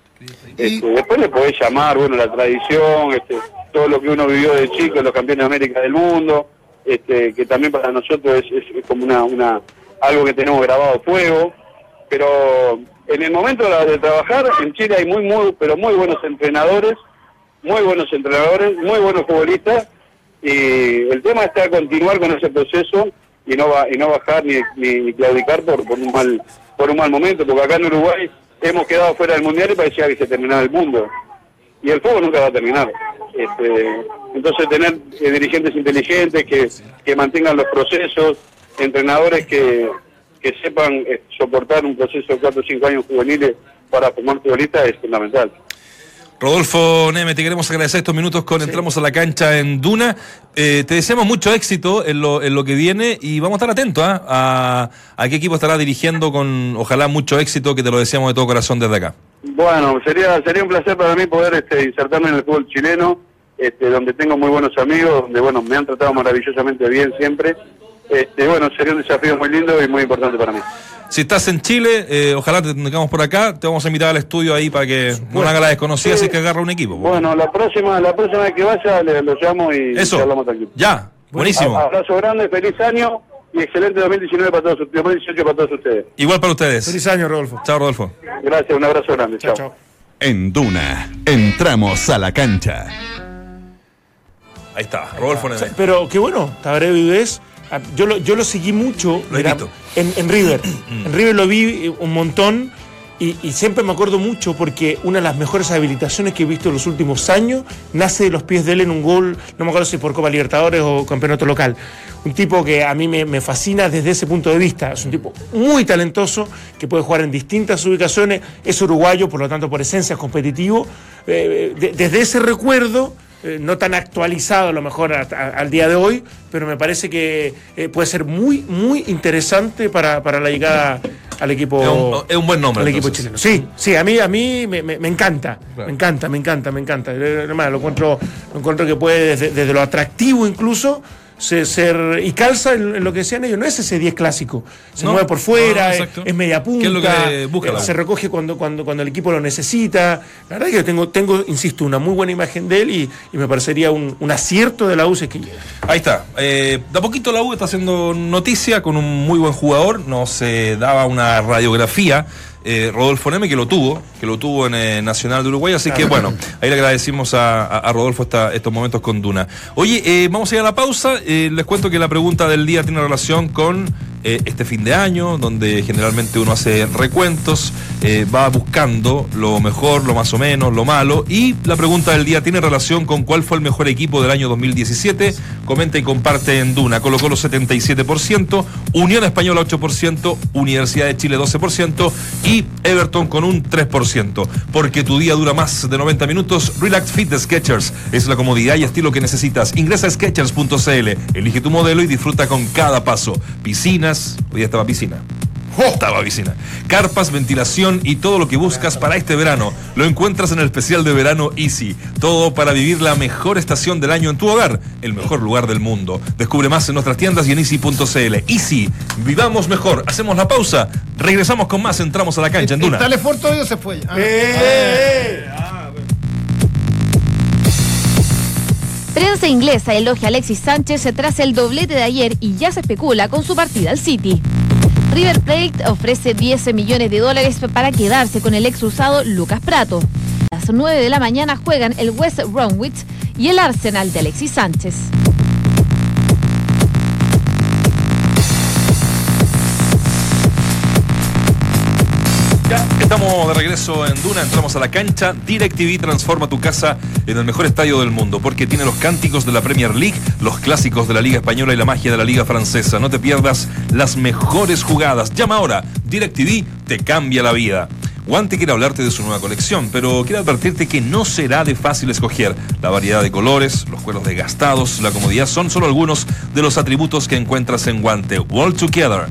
S5: Este, después le podés llamar, bueno, la tradición, este, todo lo que uno vivió de chico, los campeones de América del mundo, este, que también para nosotros es, como una, una algo que tenemos grabado a fuego, pero en el momento de, trabajar en Chile hay muy, muy, pero muy buenos entrenadores, muy buenos entrenadores, muy buenos futbolistas, y el tema está continuar con ese proceso y no va, y no bajar ni, ni, claudicar por, por un mal por un mal momento, porque acá en Uruguay hemos quedado fuera del mundial y parecía que se terminaba el mundo. Y el fuego nunca va a terminar. Este, entonces tener eh, dirigentes inteligentes que, que mantengan los procesos, entrenadores que, que sepan eh, soportar un proceso de 4 o 5 años juveniles para formar futbolistas es fundamental.
S2: Rodolfo Neme, te queremos agradecer estos minutos con Entramos a la cancha en Duna. Eh, te deseamos mucho éxito en lo, en lo que viene y vamos a estar atentos ¿ah? a, qué equipo estará dirigiendo con, ojalá, mucho éxito, que te lo deseamos de todo corazón desde acá.
S5: Bueno, sería sería un placer para mí poder este, insertarme en el fútbol chileno, este, donde tengo muy buenos amigos, donde bueno me han tratado maravillosamente bien siempre. Este, bueno, sería un desafío muy lindo y muy importante para mí.
S2: Si estás en Chile, eh, ojalá te tengamos por acá. Te vamos a invitar al estudio ahí para que no haga la desconocida si que agarra un equipo.
S5: Bueno, la próxima, la próxima vez que vaya le, lo llamo y
S2: Eso. hablamos aquí. Ya, buenísimo.
S5: abrazo grande, feliz año y excelente 2019 para todos, 2018 para todos ustedes.
S2: Igual para ustedes.
S3: Feliz año, Rodolfo.
S2: Chao, Rodolfo.
S5: Gracias, un abrazo grande. Chao. chao.
S1: En Duna, entramos a la cancha.
S2: Ahí está, Rodolfo
S3: Pero qué bueno, Tabaré Vives yo lo, yo lo seguí mucho en, en, River. en River lo vi eh, un montón y, siempre me acuerdo mucho porque una de las mejores habilitaciones que he visto en los últimos años nace de los pies de él en un gol, no me acuerdo si por Copa Libertadores o campeonato local. Un tipo que a mí me, fascina desde ese punto de vista. Es un tipo muy talentoso que puede jugar en distintas ubicaciones. Es uruguayo, por lo tanto, por esencia es competitivo. Eh, eh, desde ese recuerdo eh, no tan actualizado a lo mejor al día de hoy, pero me parece que eh, puede ser muy, muy interesante para, la llegada al equipo.
S2: Es un, buen nombre.
S3: Al equipo chileno. Sí, sí, a mí, a mí me, encanta, me encanta, me encanta, me encanta. lo encuentro, lo encuentro que puede, desde lo atractivo incluso, ser, y calza en, lo que decían ellos, no es ese 10 clásico, se mueve por fuera, es, media punta, eh, se recoge cuando, cuando, cuando el equipo lo necesita. La verdad es que tengo, tengo, insisto, una muy buena imagen de él y, me parecería un, acierto de la U que
S2: Ahí está. Eh, de a poquito la U está haciendo noticia con un muy buen jugador, no se daba una radiografía eh, Rodolfo Neme, que lo tuvo, que lo tuvo en eh, Nacional de Uruguay. Así que bueno, ahí le agradecimos a, Rodolfo estos momentos con Duna. Oye, eh, vamos a ir a la pausa. les cuento que la pregunta del día tiene relación con eh, este fin de año, donde generalmente uno hace recuentos, eh, va buscando lo mejor, lo más o menos, lo malo. Y la pregunta del día tiene relación con cuál fue el mejor equipo del año 2017. Comenta y comparte en Duna. Colocó los 77%, Unión Española 8%, Universidad de Chile 12% y Everton con un 3%. Porque tu día dura más de 90 minutos, Relax Fit de Sketchers es la comodidad y estilo que necesitas. Ingresa a Sketchers.cl, elige tu modelo y disfruta con cada paso. Piscina Hoy estaba piscina. Octava piscina. Carpas, ventilación y todo lo que buscas para este verano. Lo encuentras en el especial de verano Easy. Todo para vivir la mejor estación del año en tu hogar. El mejor lugar del mundo. Descubre más en nuestras tiendas y en easy.cl. Easy. Vivamos mejor. Hacemos la pausa. Regresamos con más. Entramos a la cancha en Duna.
S4: ¿Está Lefort todavía o se fue? Ah.
S6: Prensa inglesa elogia a Alexis Sánchez tras el doblete de ayer y ya se especula con su partida al City. River Plate ofrece 10 millones de dólares para quedarse con el ex usado Lucas Prato. A las 9 de la mañana juegan el West Bromwich y el Arsenal de Alexis Sánchez.
S2: Estamos de regreso en Duna, entramos a la cancha. DirecTV transforma tu casa en el mejor estadio del mundo porque tiene los cánticos de la Premier League, los clásicos de la Liga Española y la magia de la Liga Francesa. No te pierdas las mejores jugadas. Llama ahora. DirecTV te cambia la vida. Guante quiere hablarte de su nueva colección, pero quiere advertirte que no será de fácil escoger. La variedad de colores, los cueros desgastados, la comodidad son solo algunos de los atributos que encuentras en Guante. World Together.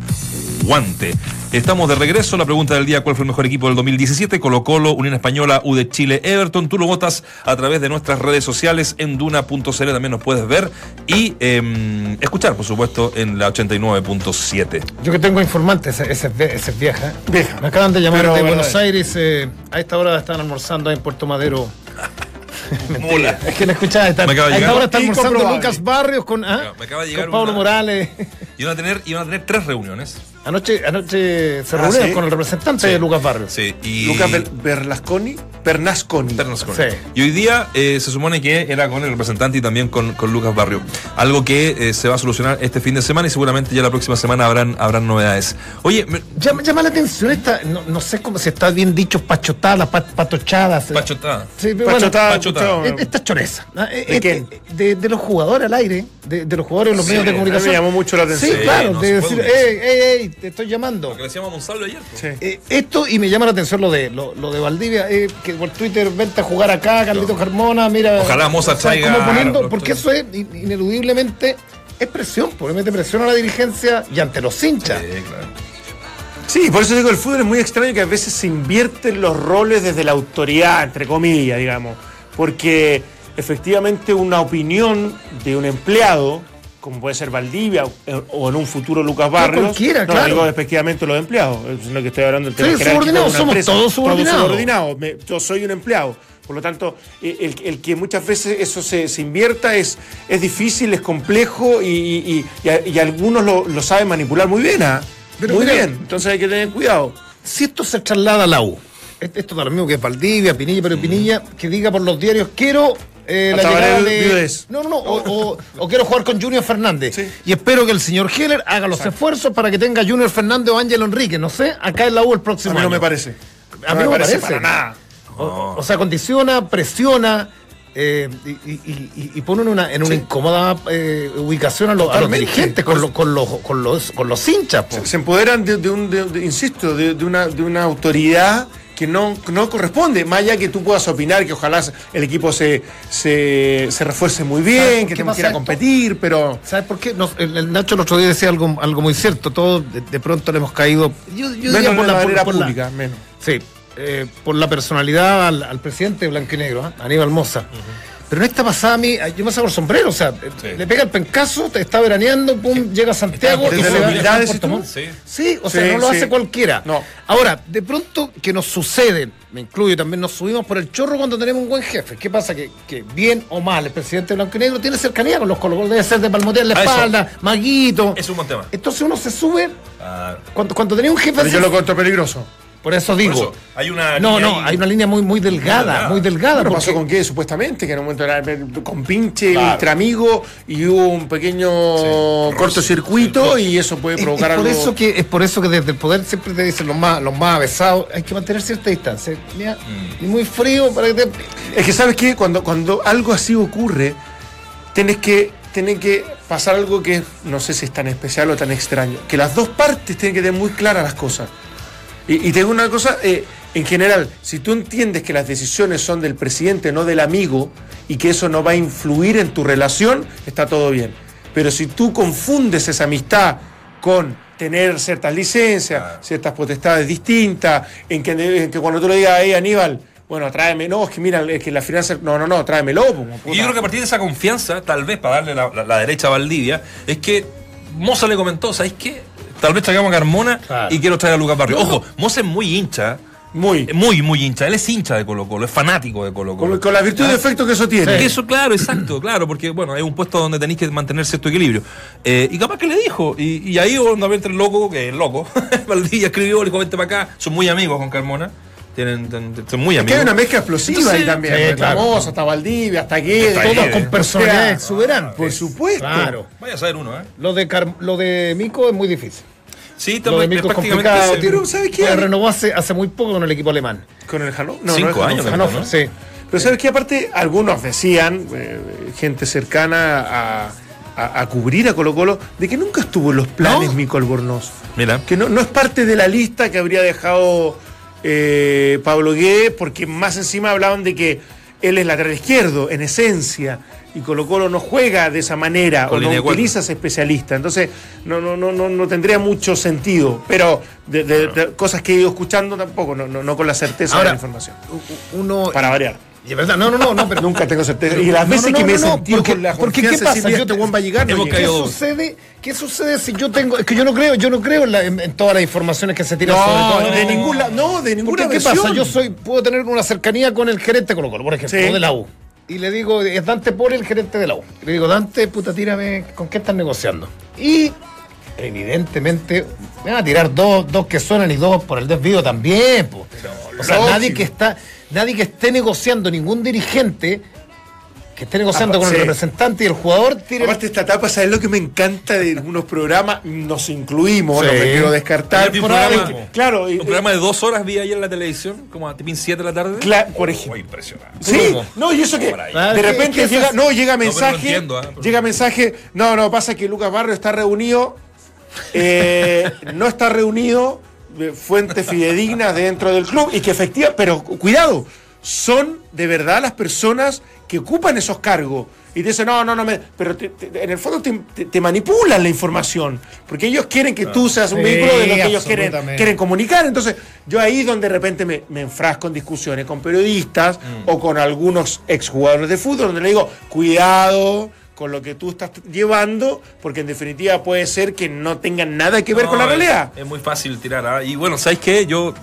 S2: Guante. Estamos de regreso. La pregunta del día: ¿Cuál fue el mejor equipo del 2017? Colo-Colo, Unión Española, U de Chile, Everton. Tú lo votas a través de nuestras redes sociales en Duna.cl. También nos puedes ver y eh, escuchar, por supuesto, en la 89.7.
S4: Yo que tengo informantes, esa es, vieja.
S3: Vieja.
S4: Me acaban de llamar
S3: Pero,
S4: de
S3: bueno,
S4: Buenos Aires. eh, a esta hora están almorzando ahí en Puerto Madero.
S2: Mula.
S4: Es que no escuchaba. Está,
S2: Me acaba de
S4: a esta
S2: llegar.
S4: hora está almorzando. Lucas Barrios con, ah,
S2: Me acaba de llegar
S4: con Pablo
S2: una-
S4: Morales.
S2: Iban a tener, iban a tener tres reuniones.
S4: Anoche, anoche se
S3: Ah,
S4: reunieron
S3: ¿sí?
S4: con el representante
S2: Sí.
S4: de Lucas Barrios.
S2: Sí. Y...
S3: Lucas Ber- Berlasconi, Bernasconi.
S2: Bernasconi.
S4: Sí.
S2: Y hoy día eh, se supone que era con el representante y también con, con Lucas Barrio. Algo que eh, se va a solucionar este fin de semana y seguramente ya la próxima semana habrán, habrán novedades. Oye, me-
S4: Llama, llama la atención esta, no, no sé cómo si está bien dicho, pachotadas, pa- patochadas. eh.
S2: Pachotada.
S4: Sí, pero
S3: Pachotada,
S2: Pachotada.
S4: bueno, esta choreza. ¿ah?
S3: ¿De
S4: eh,
S3: quién?
S4: De, de los jugadores al aire, de, de los jugadores en los
S3: Sí,
S4: medios de
S3: mí me
S4: comunicación.
S3: llamó mucho la atención.
S4: Sí,
S2: Sí,
S4: claro,
S2: no
S4: de
S2: se
S4: decir, ey, ey, ey, te estoy llamando.
S2: Lo que decíamos a Monsalvo ayer.
S3: Sí.
S4: Eh, esto, y me llama la atención lo de lo, lo de Valdivia, eh, que por Twitter vente a jugar acá, Carlito Carmona, mira.
S2: Ojalá Mozart traiga-
S4: como poniendo-
S2: claro,
S4: porque eso es in- ineludiblemente es presión, porque mete presión a la dirigencia y ante los hinchas.
S2: Sí, claro.
S3: Sí, por eso digo, el fútbol es muy extraño que a veces se invierten los roles desde la autoridad, entre comillas, digamos. Porque efectivamente una opinión de un empleado, como puede ser Valdivia o- en un futuro Lucas Barrios.
S4: cualquiera,
S3: no,
S4: claro.
S3: digo despectivamente los empleados, es lo que estoy hablando del tema
S4: subordinados, somos
S3: empresa.
S4: todos subordinados.
S3: subordinados. Me- yo soy un empleado. Por lo tanto, eh, el, el que muchas veces eso se, se invierta es, es difícil, es complejo y, y- y- y a- y algunos lo, lo saben manipular muy bien. ¿ah?
S4: Pero
S3: muy
S4: mira-
S3: bien. Entonces hay que tener cuidado.
S4: Si esto se traslada a la U, es- esto da lo mismo que es Valdivia, Pinilla, pero Pinilla, que diga por los diarios, quiero eh,
S3: A
S4: la llegada de... No, no, no, o, o- o quiero jugar con Junior Fernández.
S3: Sí.
S4: Y espero que el señor Heller haga los esfuerzos para que tenga Junior Fernández o Ángelo Enrique, no sé, acá en la U el
S3: A
S4: próximo
S3: mí no
S4: año.
S3: me parece.
S4: A mí no me parece.
S3: para nada.
S4: O, o sea, condiciona, presiona eh, y, y- y- y pone en una, en una incómoda eh, ubicación a, los- a los dirigentes con, los- con, los, con, los, con los hinchas.
S3: Se empoderan de, de un, de- insisto, de una, de una autoridad que no, no corresponde, más allá que tú puedas opinar que ojalá el equipo se, se, se refuerce muy
S4: ¿Sabes
S3: bien, que tenemos que ir a competir, pero
S4: ¿Sabes por qué? Nos- el, el Nacho el otro día decía algo, algo muy cierto. Todos de, de pronto le hemos caído. Yo, yo
S3: menos por la manera
S4: por la-
S3: pública, menos.
S4: sí, eh, por la personalidad al, al presidente de Blanco y Negro, ¿ah? Aníbal Moza. Pero en esta pasada a mí, yo me saco el sombrero, o sea,
S2: Sí.
S4: le pega el pencazo, te está veraneando, pum, llega a Santiago y se va. Montt.
S2: Sí.
S4: Sí, o sea,
S3: Sí,
S4: no lo
S3: sí.
S4: hace cualquiera.
S3: No.
S4: Ahora, de pronto que nos sucede, me incluyo también, nos subimos por el chorro cuando tenemos un buen jefe. ¿Qué pasa? Que, que bien o mal, el presidente Blanco y Negro tiene cercanía con los colocos, debe ser de palmotear la
S2: A eso.
S4: espalda, maguito.
S2: Es un buen tema.
S4: Entonces uno se sube,
S2: Ah,
S4: cuando, cuando tenía un jefe
S3: Pero
S4: así,
S3: yo lo encuentro peligroso.
S4: Por eso
S2: por
S4: digo.
S2: eso, hay una
S4: no,
S2: línea
S4: no,
S2: ahí-
S4: hay una línea muy, muy delgada, muy delgada.
S3: Pero
S4: porque-
S3: pasó con qué, supuestamente, que en un momento era con pinche
S2: Claro.
S3: entre amigos y hubo un pequeño
S2: Sí.
S3: cortocircuito y eso puede
S4: Es,
S3: provocar
S4: es por
S3: algo.
S4: eso que es por eso que desde el poder siempre te dicen los más los más avesados hay que mantener cierta distancia Mira,
S3: Mm.
S4: ni muy frío para que te
S3: Es que sabes qué, cuando, cuando algo así ocurre, tenés que, tiene que pasar algo que no sé si es tan especial o tan extraño. Que las dos partes tienen que tener muy claras las cosas. Y, y te digo una cosa, eh, en general, si tú entiendes que las decisiones son del presidente, no del amigo, y que eso no va a influir en tu relación, está todo bien. Pero si tú confundes esa amistad con tener ciertas licencias, ciertas potestades distintas, en que, en que cuando tú le digas ahí, Aníbal, bueno, tráeme, no, es que mira, es que la finanza, no, no, no, tráemelo.
S2: Y yo creo que a partir de esa confianza, tal vez para darle la, la derecha a Valdivia, es que Moza le comentó, ¿sabes qué? Tal vez traigamos a Carmona y quiero traer a Lucas Barrio. Ojo, Moza es muy hincha. Muy. Muy, muy hincha. Él es hincha de Colo Colo, es fanático de Colo Colo.
S3: Con, la virtud de efecto que eso tiene.
S2: Eso, claro, exacto, claro, porque bueno, es un puesto donde tenéis que mantener cierto equilibrio. Eh, y capaz que le dijo, y, y ahí obviamente el loco, que es loco, Valdivia escribió, le dijo, vente para acá, son muy amigos con Carmona. Tienen, son muy amigos.
S3: Es que hay una mezcla explosiva ahí también. Sí, claro. hasta Valdivia, hasta Guedes.
S4: Todos con personalidad exuberante.
S3: Por supuesto.
S2: Claro. Vaya a saber uno, ¿eh?
S4: Lo de, lo de Mico es muy difícil.
S2: Sí, también
S4: es complicado. Pero, ¿sabes qué? renovó hace, hace muy poco con el equipo alemán.
S3: ¿Con el Hannover?
S2: No, Cinco años.
S4: Hannover, sí.
S3: Pero ¿sabes qué? Aparte, algunos decían, eh, gente cercana a, a, a, cubrir a Colo Colo, de que nunca estuvo en los planes ¿No? Mico Albornoz.
S2: Mira.
S3: Que no, no es parte de la lista que habría dejado eh, Pablo Gué, porque más encima hablaban de que él es lateral izquierdo, en esencia, y Colo Colo no juega de esa manera
S2: Con
S3: o no utiliza ese especialista. Entonces, no, no, no, no, no tendría mucho sentido. Pero de, de, de cosas que he ido escuchando tampoco, no, no, no con la certeza
S4: Ahora,
S3: de la información.
S4: Uno,
S3: Para variar.
S4: Y es verdad, no, no, no, no pero
S3: nunca tengo certeza. Y las veces
S4: no, no,
S3: que me he
S4: no,
S3: sentido
S4: porque,
S3: la
S4: porque ¿qué pasa? Yo
S3: "Este buen va a llegar, no
S2: hemos
S3: llega".
S4: ¿Qué sucede? ¿Qué sucede si yo tengo.? Es que yo no creo, yo no creo en, la- en- en todas las informaciones que se tiran sobre
S3: No,
S4: todo.
S3: de ninguna, no, de ninguna
S4: Porque, ¿qué pasa? Yo soy, puedo tener una cercanía con el gerente Colo Colo, por ejemplo,
S3: Sí.
S4: de la U. Y le digo, es Dante Poli el gerente de la U. Y le digo, Dante, puta, tírame, ¿con qué estás negociando? Y evidentemente me van a tirar dos, dos que suenan y dos por el desvío también. po. o sea, nadie que está, nadie que esté negociando, ningún dirigente que esté negociando
S3: Ah,
S4: con
S3: sí.
S4: el representante y el jugador, tire
S3: Aparte esta etapa, ¿sabes lo que me encanta de algunos programas? Nos incluimos, no me quiero descartar.
S2: Un programa-
S3: claro, y-
S2: Un programa de dos horas vi ayer en la televisión, como a tipo 7 de la tarde.
S3: Cla- por ejemplo.
S2: Oh, impresionante.
S3: Sí,
S4: ¿Cómo?
S3: no, y eso que.
S4: Ah,
S3: de
S4: ¿qué-
S3: repente llega, no, llega
S2: no
S3: mensaje,
S2: entiendo, pero-
S3: llega mensaje, no, no, pasa que Lucas Barrio está reunido, eh, no está reunido, eh, fuentes fidedignas dentro del club, y que efectivamente, pero cuidado, son de verdad las personas que ocupan esos cargos. Y dicen, no, no, no, me, pero te- te- en el fondo te, manipulan la información, porque ellos quieren que tú seas un
S4: Sí,
S3: vehículo de lo que ellos quieren, quieren comunicar. Entonces, yo ahí donde de repente me, me enfrasco en discusiones con periodistas
S2: Mm.
S3: o con algunos exjugadores de fútbol, donde le digo, cuidado con lo que tú estás llevando, porque en definitiva puede ser que no tengan nada que ver
S2: No,
S3: con la realidad.
S2: Es, muy fácil tirar. ¿ah? Y bueno, ¿sabes qué? Yo,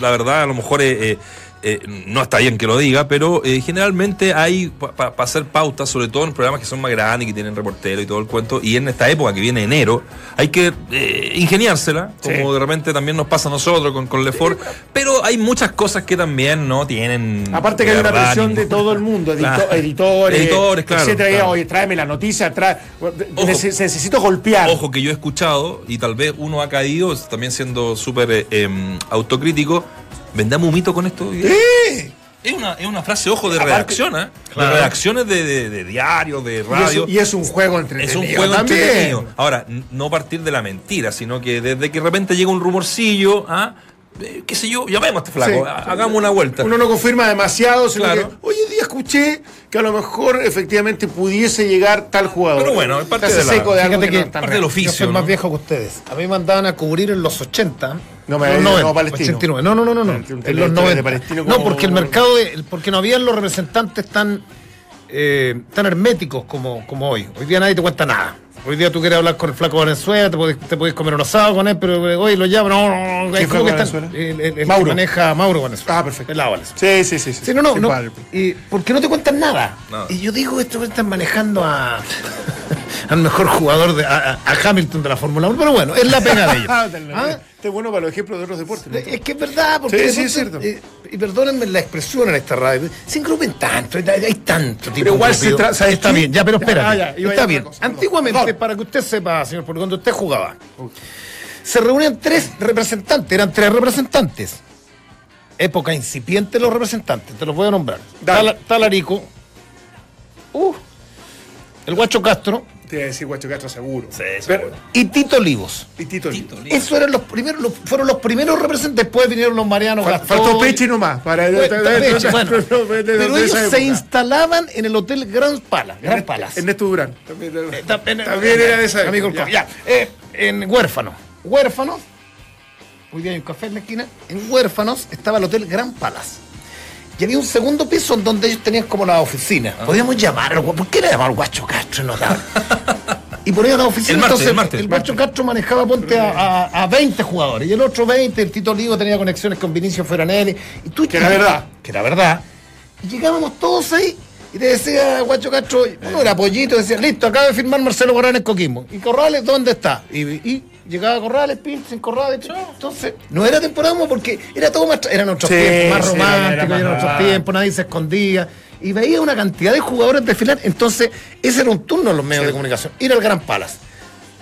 S2: la verdad, a lo mejor eh, eh, eh, no está bien que lo diga, pero eh, generalmente hay para hacer pautas, sobre todo en programas que son más grandes, que tienen reportero y todo el cuento, y en esta época que viene enero, hay que eh, ingeniársela, como
S3: Sí.
S2: de repente también nos pasa a nosotros con, con Lefort, pero hay muchas cosas que también no tienen.
S3: Aparte que hay una presión de todo el mundo, edito-
S2: Claro.
S3: editores,
S2: Editores, claro,
S3: etcétera.
S2: claro.
S3: Oye, tráeme la noticia, trae,
S2: Ojo.
S3: nece- necesito golpear.
S2: Ojo que yo he escuchado, y tal vez uno ha caído, también siendo súper em, autocrítico, vendamos un mito con esto.
S3: Sí.
S2: Es una, es una frase, ojo, de
S3: Aparte-
S2: redacción, ¿eh?
S4: Claro.
S2: De redacciones de, de, de diarios, de
S3: Y es,
S2: radio.
S3: y es un juego entretenido.
S2: Es un juego
S3: también.
S2: entretenido. Ahora, no partir de la mentira, sino que desde que de repente llega un rumorcillo, ¿ah? Eh, qué sé yo, llamemos a este flaco,
S3: Sí.
S2: hagamos una vuelta.
S3: Uno no confirma demasiado, sino
S2: Claro.
S3: que hoy en día escuché que a lo mejor efectivamente pudiese llegar tal jugador.
S2: Pero bueno, es parte de la-
S3: seco de algo que,
S4: que
S3: no es tan
S2: parte del
S3: real.
S2: oficio.
S4: Yo soy
S2: ¿no?
S4: más viejo que ustedes. A mí me mandaban a cubrir en los 80.
S3: No, me-
S4: los
S3: no,
S4: 90,
S3: Palestino.
S4: 89. No, no, no, no. no. En los
S3: televidente
S4: 90.
S3: de
S4: No, porque el mercado, de- porque no habían los representantes tan, eh, tan herméticos como, como hoy. Hoy día nadie te cuenta nada. Hoy día tú quieres hablar con el flaco Valenzuela, te podés, te podés comer un asado con él, pero eh, hoy lo llaman. No, no, no.
S3: ¿Quién
S4: es como
S3: fue
S4: que están- el, el- el
S3: Mauro.
S4: que maneja Mauro Valenzuela.
S3: Ah, perfecto.
S4: El lado Valenzuela.
S3: Sí, sí, sí. sí.
S4: Sí, no, no,
S3: Sí,
S4: no. Y porque no te cuentan nada.
S2: Nada.
S4: Y yo digo, esto están manejando a al mejor jugador de a, Hamilton de la Fórmula 1, pero bueno, es la pena de ellos.
S3: Ah,
S4: ¿Ah?
S3: Este es bueno para los ejemplos de otros deportes. ¿no?
S4: Es que es verdad, porque
S3: Sí, sí, es cierto.
S4: eh, y perdónenme la expresión en esta radio, se engrupen tanto, hay, hay tanto tipo
S3: Pero igual se
S4: engrupido.
S3: tra- ¿sabes
S4: Está bien, ya, pero
S3: Ya,
S4: espérate.
S3: ah, ya, iba a
S4: está bien.
S3: cosa.
S4: Antiguamente,
S3: Perdón.
S4: para que usted sepa, señor, porque cuando usted jugaba, se reunían tres representantes, eran tres representantes. Época incipiente los representantes, te los voy a nombrar. Tala- Talarico, uh, el Guacho Castro
S3: Te iba a decir Guacho Castro seguro.
S2: Sí,
S3: Pero-
S2: seguro.
S4: y Tito Olivos.
S3: y Tito.
S4: Esos eran los primeros, los- fueron los primeros representantes. Después vinieron los Marianos
S3: Fal-. Faltó Peche nomás. Para,
S4: Bueno, Pero ellos se instalaban en el Hotel Grand Palace. Grand Palace.
S3: Ernesto Durán. También,
S4: Eh,
S3: era de esa
S4: Amigo,
S3: ya.
S4: ya. Eh, en Huérfano. Huérfanos, hoy día hay un café en la esquina, en Huérfanos estaba el Hotel Gran Palace. Y había un segundo piso en donde ellos tenían como la oficina.
S2: Ah.
S4: Podíamos llamar, al ¿por qué le llamar Guacho Castro? No daba? y ponían la oficina.
S2: El martes,
S4: entonces,
S2: el martes.
S4: Guacho Castro manejaba, ponte a, a- a 20 jugadores. Y el otro 20, el Tito Olivo tenía conexiones con Vinicio Ferranelli. Y tú,
S3: Que era verdad.
S4: Que era verdad. Y llegábamos todos ahí. Y te decía Guacho Castro, uno era pollito, decía, listo, acaba de firmar Marcelo Corrales Coquimbo. ¿Y Corrales dónde está? Y, y llegaba Corrales, pin, sin Corrales. pin. Entonces, no era temporada humo porque era todo más, eran otros
S3: Sí,
S4: tiempos, más
S3: sí,
S4: románticos, eran otros
S3: romántico.
S4: tiempos, nadie se escondía. Y veía una cantidad de jugadores desfilar. Entonces, ese era un turno en los medios de comunicación. Ir al Gran Palace.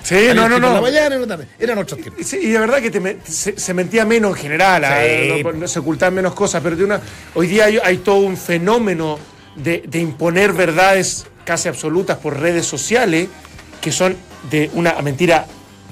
S3: Sí, no, no,
S4: en la
S3: no.
S4: mañana y en la tarde. Eran otros tiempos.
S3: Sí, y de verdad que te me- se, se mentía menos en general, ah,
S4: Sí.
S3: no, no se ocultaban menos cosas, pero de una, hoy día hay, hay todo un fenómeno de, de imponer verdades casi absolutas por redes sociales que son de una mentira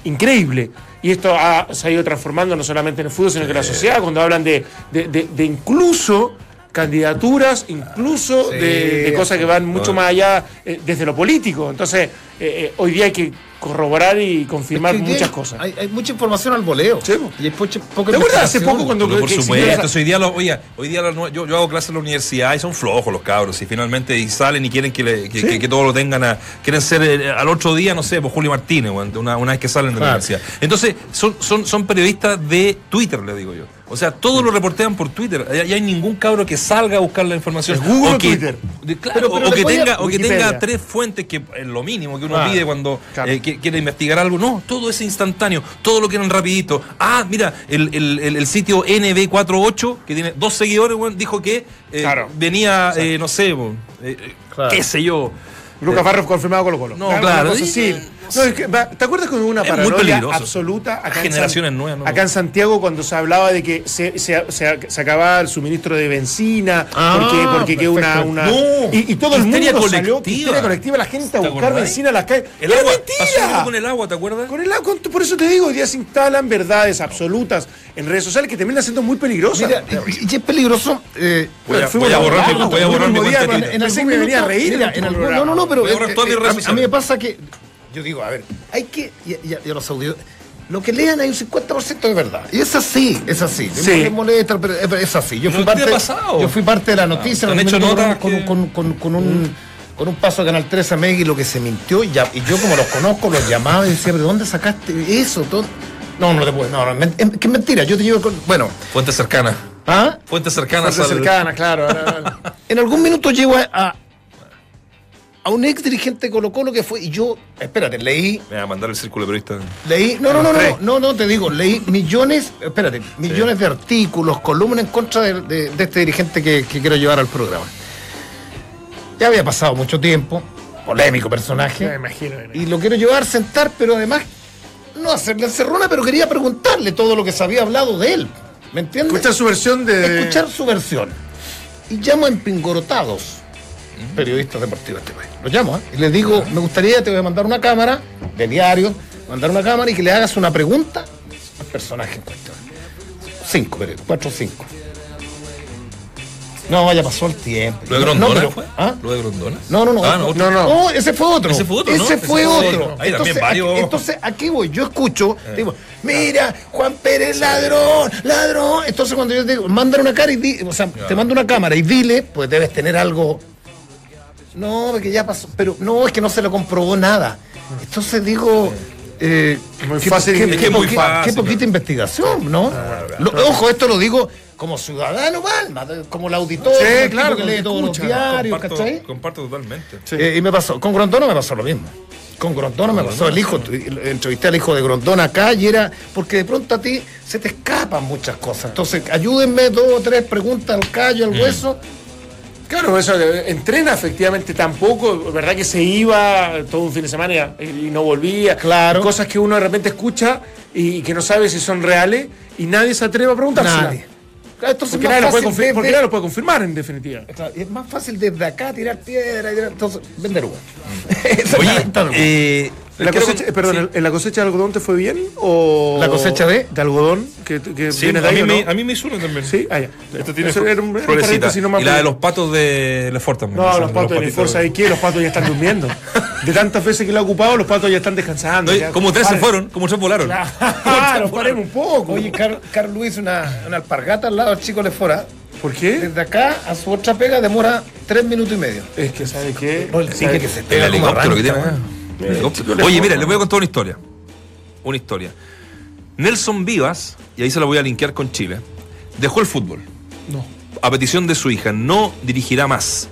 S3: increíble. Y esto ha- se ha ido transformando no solamente en el fútbol, sino que en la sociedad, cuando hablan de, de- de- de incluso candidaturas, incluso
S4: Sí.
S3: de, de cosas que van mucho más allá eh, desde lo político. Entonces, eh, eh, hoy día hay que corroborar y confirmar
S4: Es que
S3: muchas
S4: hay-
S3: cosas.
S4: Hay, hay mucha información al voleo.
S3: Sí.
S4: Y poca
S3: ¿Te acuerdas hace poco cuando
S2: Pero por supuesto, hoy día, lo- oye, hoy día lo- yo, yo hago clases en la universidad y son flojos los cabros y finalmente y salen y quieren que, le- que,
S3: Sí.
S2: que- que todo lo tengan a, quieren ser eh, al otro día, no sé, pues Julio Martínez, una, una vez que salen de la universidad. Entonces, son, son, son periodistas de Twitter, le digo yo. O sea, todo lo reportean por Twitter. Ya hay ningún cabro que salga a buscar la información.
S3: ¿Es Google o
S2: que,
S3: Twitter?
S2: de- claro,
S4: Pero- pero
S2: o, que tenga, o que
S3: Wikipedia.
S2: tenga tres fuentes, que es lo mínimo que uno
S3: Claro.
S2: pide cuando
S3: Claro.
S2: eh, que- quiere investigar algo. No, todo es instantáneo, todo lo quieren rapidito. Ah, mira, el, el- el- el sitio NB48, que tiene dos seguidores, dijo que eh,
S3: Claro.
S2: venía, eh, no sé, qué sé yo.
S3: Lucas Barros confirmado Colo Colo.
S2: No, claro.
S3: cosa así. No, es que, va, ¿Te acuerdas cuando hubo una paranoia absoluta acá en,
S2: Generaciones
S3: San-
S2: nuevas, ¿no?
S3: acá en Santiago cuando se hablaba de que se, se- se- se acababa el suministro de benzina
S4: Ah,
S3: porque, porque que una, una-
S2: No,
S3: y, y todo el mundo salió
S2: colectiva.
S3: histeria colectiva la gente a
S2: ¿Te
S3: buscar
S2: acordás?
S3: benzina a las calles
S2: El
S3: ¡Era
S2: agua,
S3: mentira!
S2: con el agua, ¿te acuerdas?
S3: Con el agua, con- por eso te digo, hoy día se instalan verdades absolutas en redes sociales que terminan siendo muy peligrosas.
S4: Mira, y, y es peligroso. eh,
S2: Voy a, voy a borrar mi, voy a borrar mi cuenta
S3: en- que me venía a reír en
S4: en no, no, no, pero
S2: a
S4: eh, a, mí me pasa que, yo digo, a ver, hay que, y, y- y a los audios, lo que lean hay un 50% de verdad. Y es así, es así.
S3: Sí.
S4: Me molesta, pero es, así. Yo fui,
S2: ¿qué te
S4: parte, yo fui parte de la noticia.
S2: ¿te han
S4: en
S2: hecho notas
S4: con,
S2: que-
S4: con, con, con un... Con un paso de Canal 13 a Megui, lo que se mintió, y, ya, y yo como los conozco, los llamaba y decía, ¿pero dónde sacaste eso? Todo- No, no te puedo, no, no, es que es mentira, yo te llevo con... Bueno,
S2: Fuente cercana.
S4: ¿ah?
S2: Fuentes cercanas
S3: Fuentes
S2: al-
S3: cercanas, claro. ahora-
S4: En algún minuto llego a, a, a un ex dirigente de Colo Colo que fue, y yo, espérate, leí,
S2: Me va a mandar el círculo de periodistas.
S4: leí, no, no, no, no, no, no, te digo, leí millones, espérate, millones de artículos, columnas en contra de, de- de este dirigente que, que quiero llevar al programa. Ya había pasado mucho tiempo, polémico personaje.
S3: Me imagino. me imagino.
S4: y lo quiero llevar, sentar, pero además no hacerle encerrona, pero quería preguntarle todo lo que se había hablado de él. ¿Me entiendes?
S3: Escuchar su versión de.
S4: Escuchar su versión. Y llamo a empingorotados periodistas deportivos de este país. Los llamo, ¿eh? Y les digo, me gustaría, te voy a mandar una cámara de diario, mandar una cámara y que le hagas una pregunta al personaje en cuestión. Cinco, pero cuatro o cinco. No, ya pasó el tiempo.
S2: ¿Lo de
S4: No,
S2: Grondona
S4: pero-
S2: fue?
S4: ¿Ah?
S2: ¿Lo de Grondona?
S4: No, no, no.
S2: Ah, no,
S3: no, no.
S4: No, ese fue otro.
S2: Ese fue otro, ¿no?
S4: Ese fue otro.
S2: otro. Hay también
S4: entonces,
S2: varios.
S4: aquí- entonces, ¿a qué voy? Yo escucho, digo, mira, Juan Pérez, ladrón, ladrón. Entonces, cuando yo digo, mándale una cara y di, o sea, te mando una cámara y dile, pues debes tener algo. No, porque ya pasó. Pero no, es que no se lo comprobó nada. Entonces digo. Eh,
S3: Muy
S4: qué-
S3: fácil,
S4: qué-
S3: es
S4: qué
S2: que es muy
S4: poqui-
S2: fácil,
S4: qué poquita
S2: claro.
S4: investigación, ¿no? Lo- ojo, esto lo digo como ciudadano, Palma, como el auditor,
S3: Sí, claro,
S4: que lee todos los
S3: escucha,
S4: diarios,
S2: comparto,
S4: ¿cachai?
S2: comparto totalmente.
S3: Sí.
S4: Eh, y me pasó, con Grondona me pasó lo mismo. Con Grondona me pasó el hijo, entrevisté al hijo de Grondona acá y era, porque de pronto a ti se te escapan muchas cosas. Entonces, ayúdenme dos o tres preguntas al callo, al hueso.
S3: Claro, eso eh, entrena efectivamente tampoco, verdad que se iba todo un fin de semana y, no volvía.
S4: Claro.
S3: Cosas que uno de repente escucha y, que no sabe si son reales y nadie se atreve a preguntárselas.
S4: Nadie. Claro, Entonces,
S3: Porque nadie, lo puede confir- porque
S4: desde-
S3: nadie lo puede confirmar en definitiva.
S4: Claro, es más fácil desde acá tirar piedra, y tirar- entonces, vender
S2: Oye, eh,
S3: ¿La cosecha,
S2: con-
S3: eh, perdón,
S2: sí.
S3: ¿en la cosecha de algodón te fue bien? ¿O
S4: ¿La cosecha de?
S3: De algodón, que, que
S2: Sí,
S3: viene de
S2: a,
S3: ahí,
S2: mí
S3: ¿o
S2: me, a mí me hizo una también.
S3: Sí, ah, ya.
S2: Esto tiene
S3: era un- era un nomás,
S2: Y la de los patos de Lefort también.
S3: No, los patos de. Forza ¿y qué? Los patos ya están durmiendo. De tantas veces que lo ha ocupado, los patos ya están descansando.
S2: No,
S3: ya.
S2: como tres se fueron, como tres volaron.
S3: Claro, paremos un poco.
S4: Oye, Carl, Carl Luis, una, una alpargata al lado del chico Lefora.
S3: ¿por qué?
S4: Desde acá a su otra pega demora tres minutos y medio.
S3: Es que, ¿sabe qué?
S4: No, el que se
S2: El
S4: pega como
S2: helicóptero que tiene. Helicóptero. Oye, mira, les voy a contar una historia. Una historia. Nelson Vivas, y ahí se la voy a linkear con Chile, dejó el fútbol.
S3: No.
S2: A petición de su hija, no dirigirá más.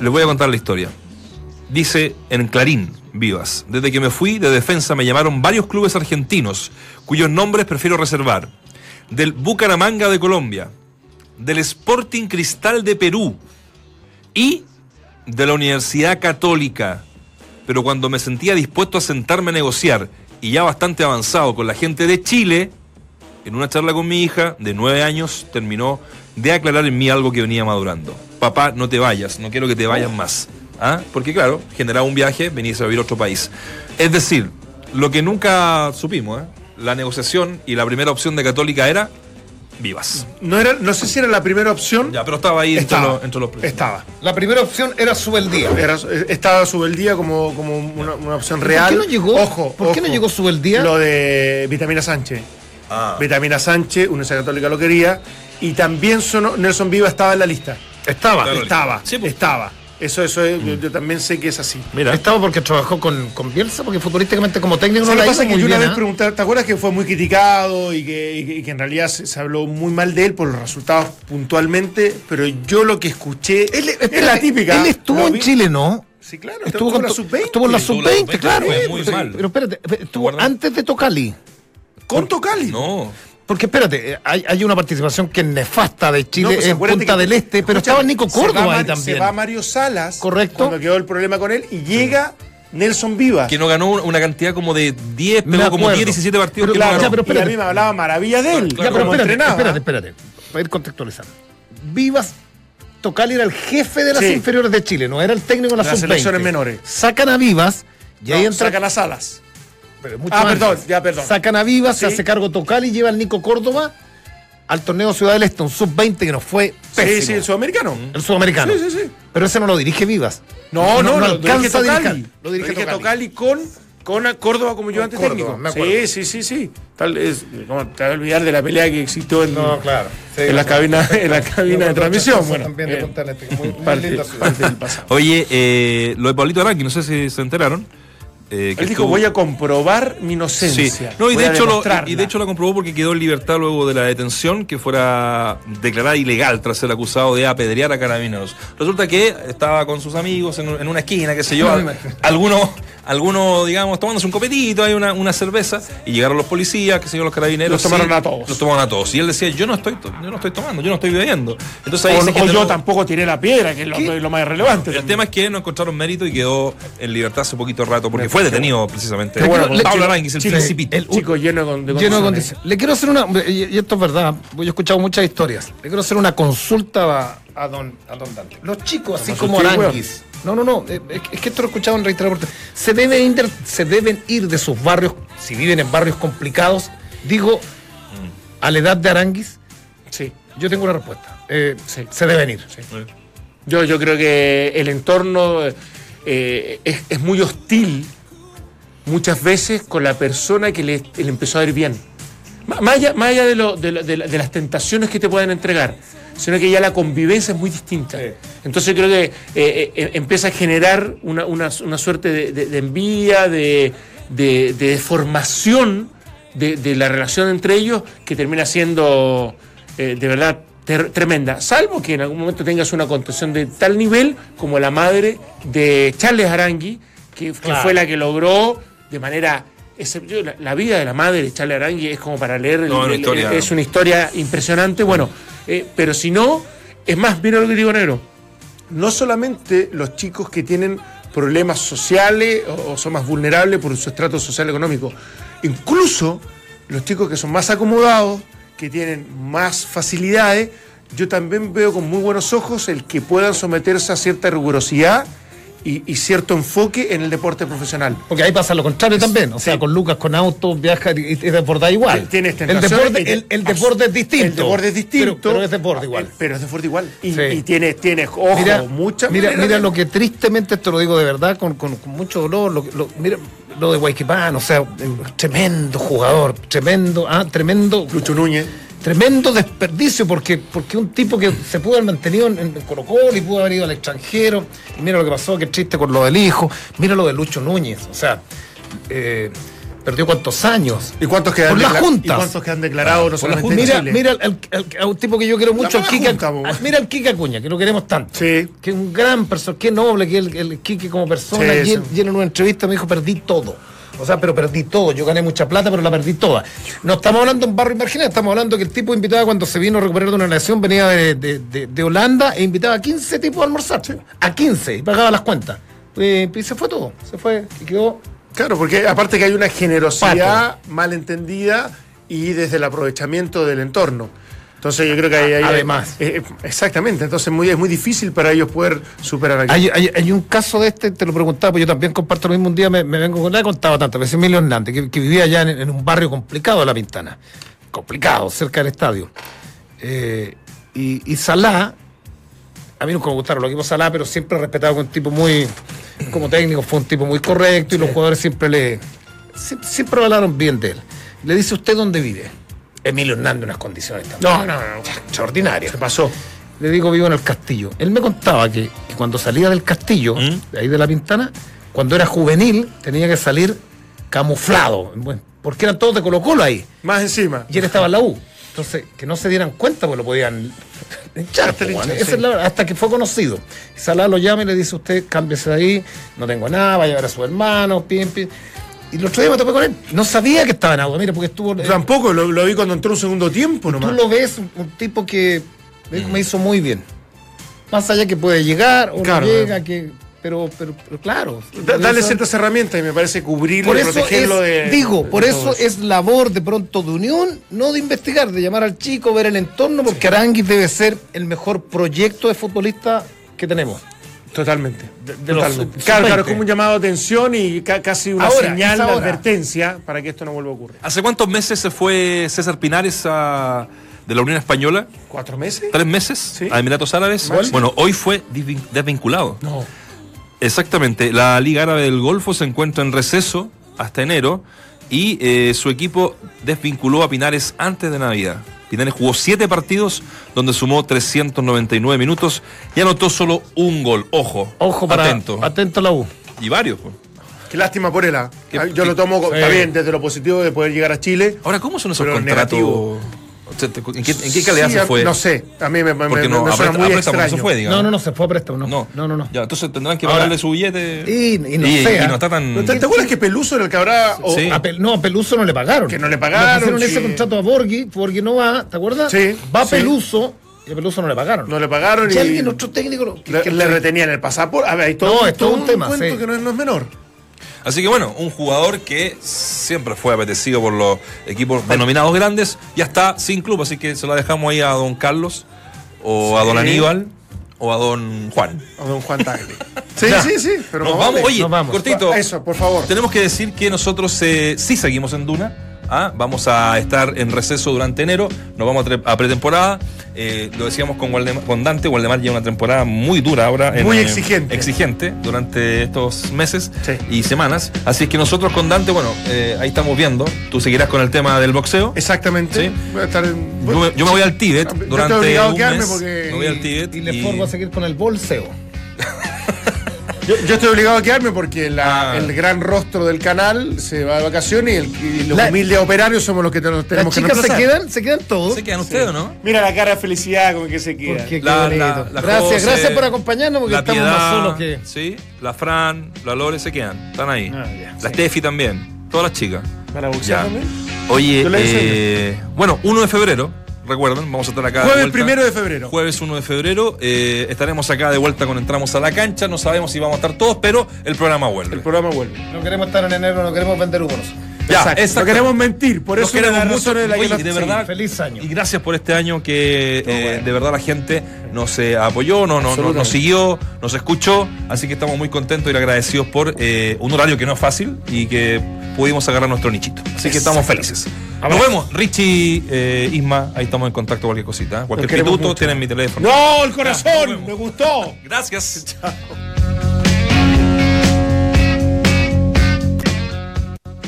S2: Les voy a contar la historia. Dice en Clarín, Vivas, desde que me fui de defensa me llamaron varios clubes argentinos, cuyos nombres prefiero reservar. Del Bucaramanga de Colombia, del Sporting Cristal de Perú y de la Universidad Católica. Pero cuando me sentía dispuesto a sentarme a negociar y ya bastante avanzado con la gente de Chile, en una charla con mi hija de nueve años terminó de aclarar en mí algo que venía madurando. Papá, no te vayas, no quiero que te vayas más. ¿Ah? Porque claro, generaba un viaje, venís a vivir a otro país. Es decir, lo que nunca supimos, ¿eh? la negociación y la primera opción de Católica era vivas.
S3: No, era, no sé si era la primera opción.
S2: Ya, pero estaba ahí entre
S3: estaba,
S2: los, entre los precios.
S3: estaba.
S4: La primera opción era Subeldía.
S3: Era, estaba Subeldía como, como una, una opción
S4: ¿Por
S3: real.
S4: qué no llegó?
S3: Ojo,
S4: ¿Por qué no llegó Subeldía?
S3: Lo de Vitamina Sánchez.
S2: Ah.
S3: Vitamina Sánchez, Universidad Católica lo quería. Y también sonó- Nelson Viva estaba en la lista.
S4: Estaba.
S3: Estaba,
S2: Sí, pues.
S3: estaba. Eso, eso es- yo, yo también sé que es así.
S2: Mira,
S4: Estaba porque trabajó con, con Bielsa, porque futurísticamente como técnico no
S3: ¿Sabes
S4: la
S3: lo que pasa?
S4: hizo
S3: Que
S4: muy
S3: yo una vez
S4: ¿ah?
S3: pregunté, ¿te acuerdas que fue muy criticado y que, y que- y que en realidad se, se habló muy mal de él por los resultados puntualmente? Pero yo lo que escuché
S4: Él,
S3: es la típica.
S4: Él estuvo en Chile, ¿no?
S3: Sí, claro.
S4: Estuvo,
S3: con
S4: con
S3: la
S4: to-
S3: sub-20.
S4: Estuvo en la
S2: Estuvo en la
S4: sub-20,
S2: sub-20,
S4: claro.
S2: fue muy
S4: Sí,
S2: mal.
S4: Pero espérate, estuvo antes de Tocali.
S3: Con Tocali.
S2: no.
S4: Porque espérate, eh, hay, hay una participación que es nefasta de
S3: No,
S4: Chile
S3: pues
S4: en Punta
S3: que-
S4: del Este, pero estaba Nico
S3: va
S4: Córdoba ahí también.
S3: Se va Mario Salas.
S4: Correcto.
S3: Cuando quedó el problema con él. Y llega Nelson Viva.
S2: Que no ganó una cantidad como de 10,
S4: Me
S2: pero como
S4: acuerdo.
S2: 10, 17 partidos
S4: Pero
S2: que
S4: claro,
S2: no ganó.
S4: ya, pero
S3: y a
S4: espérate.
S3: mí me hablaba maravilla de él.
S4: Ya,
S2: Claro,
S4: pero
S3: como
S4: espérate, espérate, espérate. Para ir contextualizando. Vivas, Tocali era el jefe de las
S3: Sí.
S4: inferiores de Chile, no era el técnico de la
S3: Las
S4: sub-20.
S3: selecciones menores.
S4: Sacan a Vivas y ahí entra.
S3: sacan las alas.
S4: Pero mucho
S3: Ah,
S4: antes.
S3: perdón, ya, perdón.
S4: Sacan a Vivas, se
S3: Sí.
S4: hace cargo Tocali y lleva al Nico Córdoba al torneo Ciudad del Este, un sub-20 que nos fue pésimo.
S3: Sí, sí, el sudamericano.
S4: El sudamericano.
S3: Sí, sí, sí.
S4: Pero ese no lo dirige Vivas.
S3: No, no, no,
S4: alcanza a
S3: dirige Tocali.
S4: Lo dirige Tocali.
S3: Tocali con, con a Córdoba como ayudante técnico.
S4: me acuerdo.
S3: Sí, sí, sí, sí. Tal es, ¿cómo te vas a olvidar de la pelea que existió en,
S4: No, claro. Sí,
S3: en la cabina, en la cabina de transmisión? Bueno,
S4: también de
S3: eh,
S4: Punta del Este, muy, muy
S3: parte,
S4: linda ciudad.
S3: parte del pasado.
S2: Oye, eh, lo de Pablito Arangui, no sé si se enteraron. Eh, que
S3: Él dijo,
S2: estuvo-
S3: voy a comprobar mi inocencia.
S2: Sí, no, y de, hecho lo,
S3: demostrarla".
S2: y de hecho la comprobó porque quedó en libertad luego de la detención que fuera declarada ilegal tras ser acusado de apedrear a carabineros. Resulta que estaba con sus amigos en, en una esquina, qué sé yo, algunos, algunos, digamos, tomándose un copetito, hay una, una cerveza, y llegaron los policías, qué sé yo, los carabineros.
S3: Los tomaron
S2: sí,
S3: a todos.
S2: Los tomaron a todos. Y él decía, yo no estoy, to- yo no estoy tomando, yo no estoy bebiendo. Entonces ahí
S3: o, o yo tampoco tiré la piedra, que es lo, lo más relevante.
S2: el tema es que no encontraron mérito y quedó en libertad hace poquito rato porque fue detenido precisamente.
S3: Bueno,
S2: Pablo Aránguiz, el
S3: chico,
S2: principito.
S4: el-
S3: Chico lleno de, de
S4: Lleno de
S3: condiciones.
S4: condiciones. Le quiero hacer una, y esto es verdad, yo he escuchado muchas historias. Le quiero hacer una consulta a, a don, a don Dante. Los chicos, así como Aranguis. No, no, no. eh, Es que esto lo he escuchado en reiteradas. Se deben, ir, se deben ir de sus barrios, si viven en barrios complicados. Digo, a la edad de Aranguis,
S3: Sí.
S4: yo tengo una respuesta. Eh,
S3: Sí.
S4: Se deben ir.
S3: Yo, yo creo que el entorno eh, es, es muy hostil muchas veces con la persona que le, le empezó a ir bien. Más allá, más allá de, lo- de lo- de la- de las tentaciones que te pueden entregar, sino que ya la convivencia es muy distinta. Entonces creo que eh, eh, empieza a generar una, una- una suerte de, envidia, de, de- de deformación de, la relación entre ellos que termina siendo eh, de verdad tremenda. Salvo que en algún momento tengas una contención de tal nivel como la madre de Charles Arangui, que, que
S4: Claro.
S3: fue la que logró de manera. La, la vida de la madre de Charles Arangui es como para leer. el-
S2: una
S3: el- es una historia impresionante. Bueno, eh, pero si no, es más, mira lo que digo, negro. No solamente los chicos que tienen problemas sociales o, o son más vulnerables por su estrato social económico, incluso los chicos que son más acomodados, que tienen más facilidades, yo también veo con muy buenos ojos el que puedan someterse a cierta rigurosidad y, y cierto enfoque en el deporte profesional.
S4: Porque ahí pasa lo contrario también. O sea, con Lucas, con autos, viaja y, y desborda igual.
S3: Tienes
S4: el deporte,
S3: y-
S4: el, el deporte es distinto.
S3: El deporte es distinto.
S4: Pero, pero es deporte igual.
S3: Pero es deporte igual. Y,
S4: Sí.
S3: y tienes, tienes, ojo,
S4: mira,
S3: muchas
S4: mira, mira
S3: de-
S4: lo que tristemente, esto lo digo de verdad, con, con- con mucho dolor, lo, lo- mira lo de Guayquipán, o sea, tremendo jugador, tremendo, ah, tremendo,
S3: Lucho Núñez.
S4: Tremendo desperdicio, porque, porque un tipo que se pudo haber mantenido en, en Colo Colo y pudo haber ido al extranjero, y mira lo que pasó, qué triste con lo del hijo, mira lo de Lucho Núñez, o sea, eh, perdió cuántos años.
S3: ¿Y cuántos quedan
S4: Por las
S3: decla-
S4: juntas.
S3: ¿Y cuántos que han declarado no solamente en
S4: mira,
S3: Chile?
S4: mira al, al- a un tipo que yo quiero mucho, al
S3: junta,
S4: ah, mira al Kika Acuña, que lo queremos tanto.
S3: Sí.
S4: Que es un gran persona, qué noble que el, el Kike como persona.
S3: Sí,
S4: y él,
S3: sí.
S4: y él en una entrevista me dijo, perdí todo. O sea, pero perdí todo. Yo gané mucha plata, pero la perdí toda. No estamos hablando de un barrio marginal, estamos hablando que el tipo invitaba cuando se vino a recuperar de una lesión, venía de, de- de- de Holanda e invitaba a 15 tipos a almorzar. A 15, y pagaba las cuentas. Eh, y se fue todo. Se fue y quedó
S3: Claro, porque aparte que hay una generosidad malentendida y desde el aprovechamiento del entorno. Entonces yo creo que hay, hay-
S4: Además.
S3: eh, exactamente, entonces muy, es muy difícil para ellos poder superar aquello.
S4: Hay, hay- hay un caso de este, te lo preguntaba, porque yo también comparto lo mismo. Un día me, me vengo con la he contado tantas veces, Emilio Hernández, que, que vivía allá en, en un barrio complicado de La Pintana. Complicado, cerca del estadio. Eh, y, y Salá, a mí nunca me gustaron los equipos Salá, pero siempre respetado con un tipo muy, como técnico, fue un tipo muy correcto y los jugadores siempre le, siempre, siempre hablaron bien de él. Le dice, ¿usted dónde vive? Emilio Hernández, unas condiciones también.
S3: No, no, no,
S4: extraordinarias.
S3: se pasó.
S4: Le digo, vivo en el castillo. Él me contaba que, que cuando salía del castillo, de ahí de la Pintana, cuando era juvenil, tenía que salir camuflado. bueno, porque eran todos de Colo Colo ahí.
S3: Más encima.
S4: Y él estaba en la U. Entonces, que no se dieran cuenta, pues lo podían echar.
S3: Hasta
S4: pues, bueno.
S3: sí.
S4: es la- hasta que fue conocido. Salah lo llama y le dice, usted cámbiese de ahí, no tengo nada, va a llevar a su hermano, pim, pim. Y el otro día me topé con él. No sabía que estaba en agua, mira, porque estuvo...
S3: Yo Tampoco, lo, lo vi cuando entró un segundo tiempo
S4: Tú
S3: nomás.
S4: lo ves, un, tipo que me hizo muy bien. Más allá que puede llegar o
S3: Claro,
S4: no llega, que, pero, pero, pero claro.
S3: Da- Darle
S4: Eso-
S3: ciertas herramientas y me parece cubrirlo
S4: por
S3: y
S4: eso
S3: protegerlo
S4: es,
S3: de.
S4: digo,
S3: de
S4: por eso es labor de pronto de unión, no de investigar, de llamar al chico, ver el entorno, porque Aranguis debe ser el mejor proyecto de futbolista que tenemos.
S3: Totalmente.
S4: de
S3: Totalmente. Claro, claro, es como un llamado de atención y ca- casi una
S4: Ahora,
S3: señal de advertencia para que esto no vuelva a ocurrir.
S2: ¿Hace cuántos meses se fue César Pinares a- de la Unión Española?
S3: ¿Cuatro meses?
S2: ¿Tres meses?
S3: Sí.
S2: A Emiratos Árabes.
S3: ¿Cuál?
S2: Bueno, hoy fue desvin- desvinculado.
S3: No.
S2: Exactamente. La Liga Árabe del Golfo se encuentra en receso hasta enero y eh, su equipo desvinculó a Pinares antes de Navidad. Pinares jugó siete partidos donde sumó 399 minutos y anotó solo un gol. Ojo,
S4: Ojo para
S2: atento.
S4: atento a la U.
S2: y varios. pues.
S3: Qué lástima por él. ah. Yo
S2: qué-
S3: lo tomo,
S4: sí.
S3: está bien, desde lo positivo de poder llegar a Chile.
S2: Ahora, ¿cómo son esos
S3: Pero
S2: contratos?
S3: negativo.
S2: ¿En qué, en qué calidad
S3: Sí,
S2: se fue?
S3: No sé, a mí me, me,
S2: Porque no,
S3: me suena muy
S2: a
S3: extraño.
S2: se fue, digamos.
S4: No, no, no, se fue a préstamo, no.
S2: No,
S4: no, no. no.
S2: Ya, entonces tendrán que
S4: Ahora-
S2: pagarle su billete.
S4: Y- y no
S2: y,
S4: sea.
S2: y no está tan.
S3: ¿Te, te acuerdas que Peluso era el que habrá... o-
S2: Sí.
S4: A Pel- no, a Peluso no le pagaron.
S3: Que no le pagaron, sí.
S4: ese contrato a Borghi, Borghi no va, ¿te acuerdas?
S3: Sí,
S4: Va
S3: sí.
S4: Peluso y a Peluso no le pagaron.
S3: No le pagaron
S4: y
S3: y...
S4: alguien, otro técnico, que-
S3: Le,
S4: que-
S3: le retenían el pasaporte. A ver, hay todo,
S4: No,
S3: un-
S4: es todo un tema,
S3: cuento
S4: sí.
S3: que no es, no es menor.
S2: Así que bueno, un jugador que siempre fue apetecido por los equipos denominados grandes, ya está sin club, así que se la dejamos ahí a don Carlos, o a don. Aníbal, o a don Juan.
S3: A don Juan Tagle. Sí,
S4: Ya.
S3: sí, sí. Pero
S2: Nos vamos,
S3: vale.
S2: oye,
S4: Nos vamos.
S2: cortito.
S3: Eso, por favor.
S2: Tenemos que decir que nosotros eh, sí seguimos en Duna. ¿Ah? Vamos a estar en receso durante enero. Nos vamos a, pretemporada. Eh, lo decíamos con, Waldemar- con Dante. Waldemar lleva una temporada muy dura ahora. en,
S3: Muy
S2: eh,
S3: exigente.
S2: exigente durante estos meses
S3: Sí.
S2: y semanas. Así es que nosotros con Dante, bueno, eh, ahí estamos viendo. Tú seguirás con el tema del boxeo.
S3: Exactamente.
S2: Sí.
S3: Voy a estar en-
S2: Yo me, yo me voy al Tíbet
S3: estoy
S2: durante
S3: a
S2: un mes.
S3: porque-
S2: Me voy al Tíbet
S4: Y le formo a seguir con el bolseo.
S3: Yo, yo estoy obligado a quedarme porque la-
S2: Ah.
S3: el gran rostro del canal se va de vacaciones y, el- y los
S4: La-
S3: humildes operarios somos los que
S4: Las
S3: tenemos que
S4: chicas se
S3: reemplazar.
S4: quedan, se quedan todos.
S2: ¿Se quedan ustedes o no?
S3: Mira la cara de felicidad con que se queda.
S4: Porque qué
S2: La-
S4: bonito.
S2: la- la
S4: gracias,
S2: José,
S4: gracias por acompañarnos porque estamos
S2: Piedad,
S4: más solos que.
S2: Sí, la Fran, la Lore se quedan, están ahí.
S4: Ah, ya,
S2: la
S4: sí.
S2: Steffi también, todas las chicas.
S3: ¿Para boxear también?
S2: Oye,
S3: Yo le
S2: eh, bueno, 1 de febrero, recuerden, vamos a estar acá. de
S3: Jueves
S2: vuelta.
S3: primero de febrero.
S2: Jueves 1 de febrero, eh, estaremos acá de vuelta cuando entramos a la cancha. No sabemos si vamos a estar todos, pero el programa vuelve.
S3: El programa vuelve.
S4: No queremos estar en enero, no queremos vender humos.
S2: Ya.
S3: No queremos mentir, por eso
S2: queremos mucho.
S3: de la
S2: Oye, de
S3: sí.
S2: verdad,
S4: Feliz año.
S2: Y gracias por este año que eh,
S3: bueno.
S2: de verdad la gente nos eh, apoyó, no, no, nos siguió, nos escuchó. Así que estamos muy contentos y agradecidos por eh, un horario que no es fácil y que pudimos agarrar nuestro nichito. Así que estamos felices. Nos vemos, Richie, Isma, ahí estamos en contacto cualquier cosita. Cualquier pituto, tienen mi teléfono.
S3: ¡No, el corazón! ¡Me gustó!
S2: Gracias. Chao.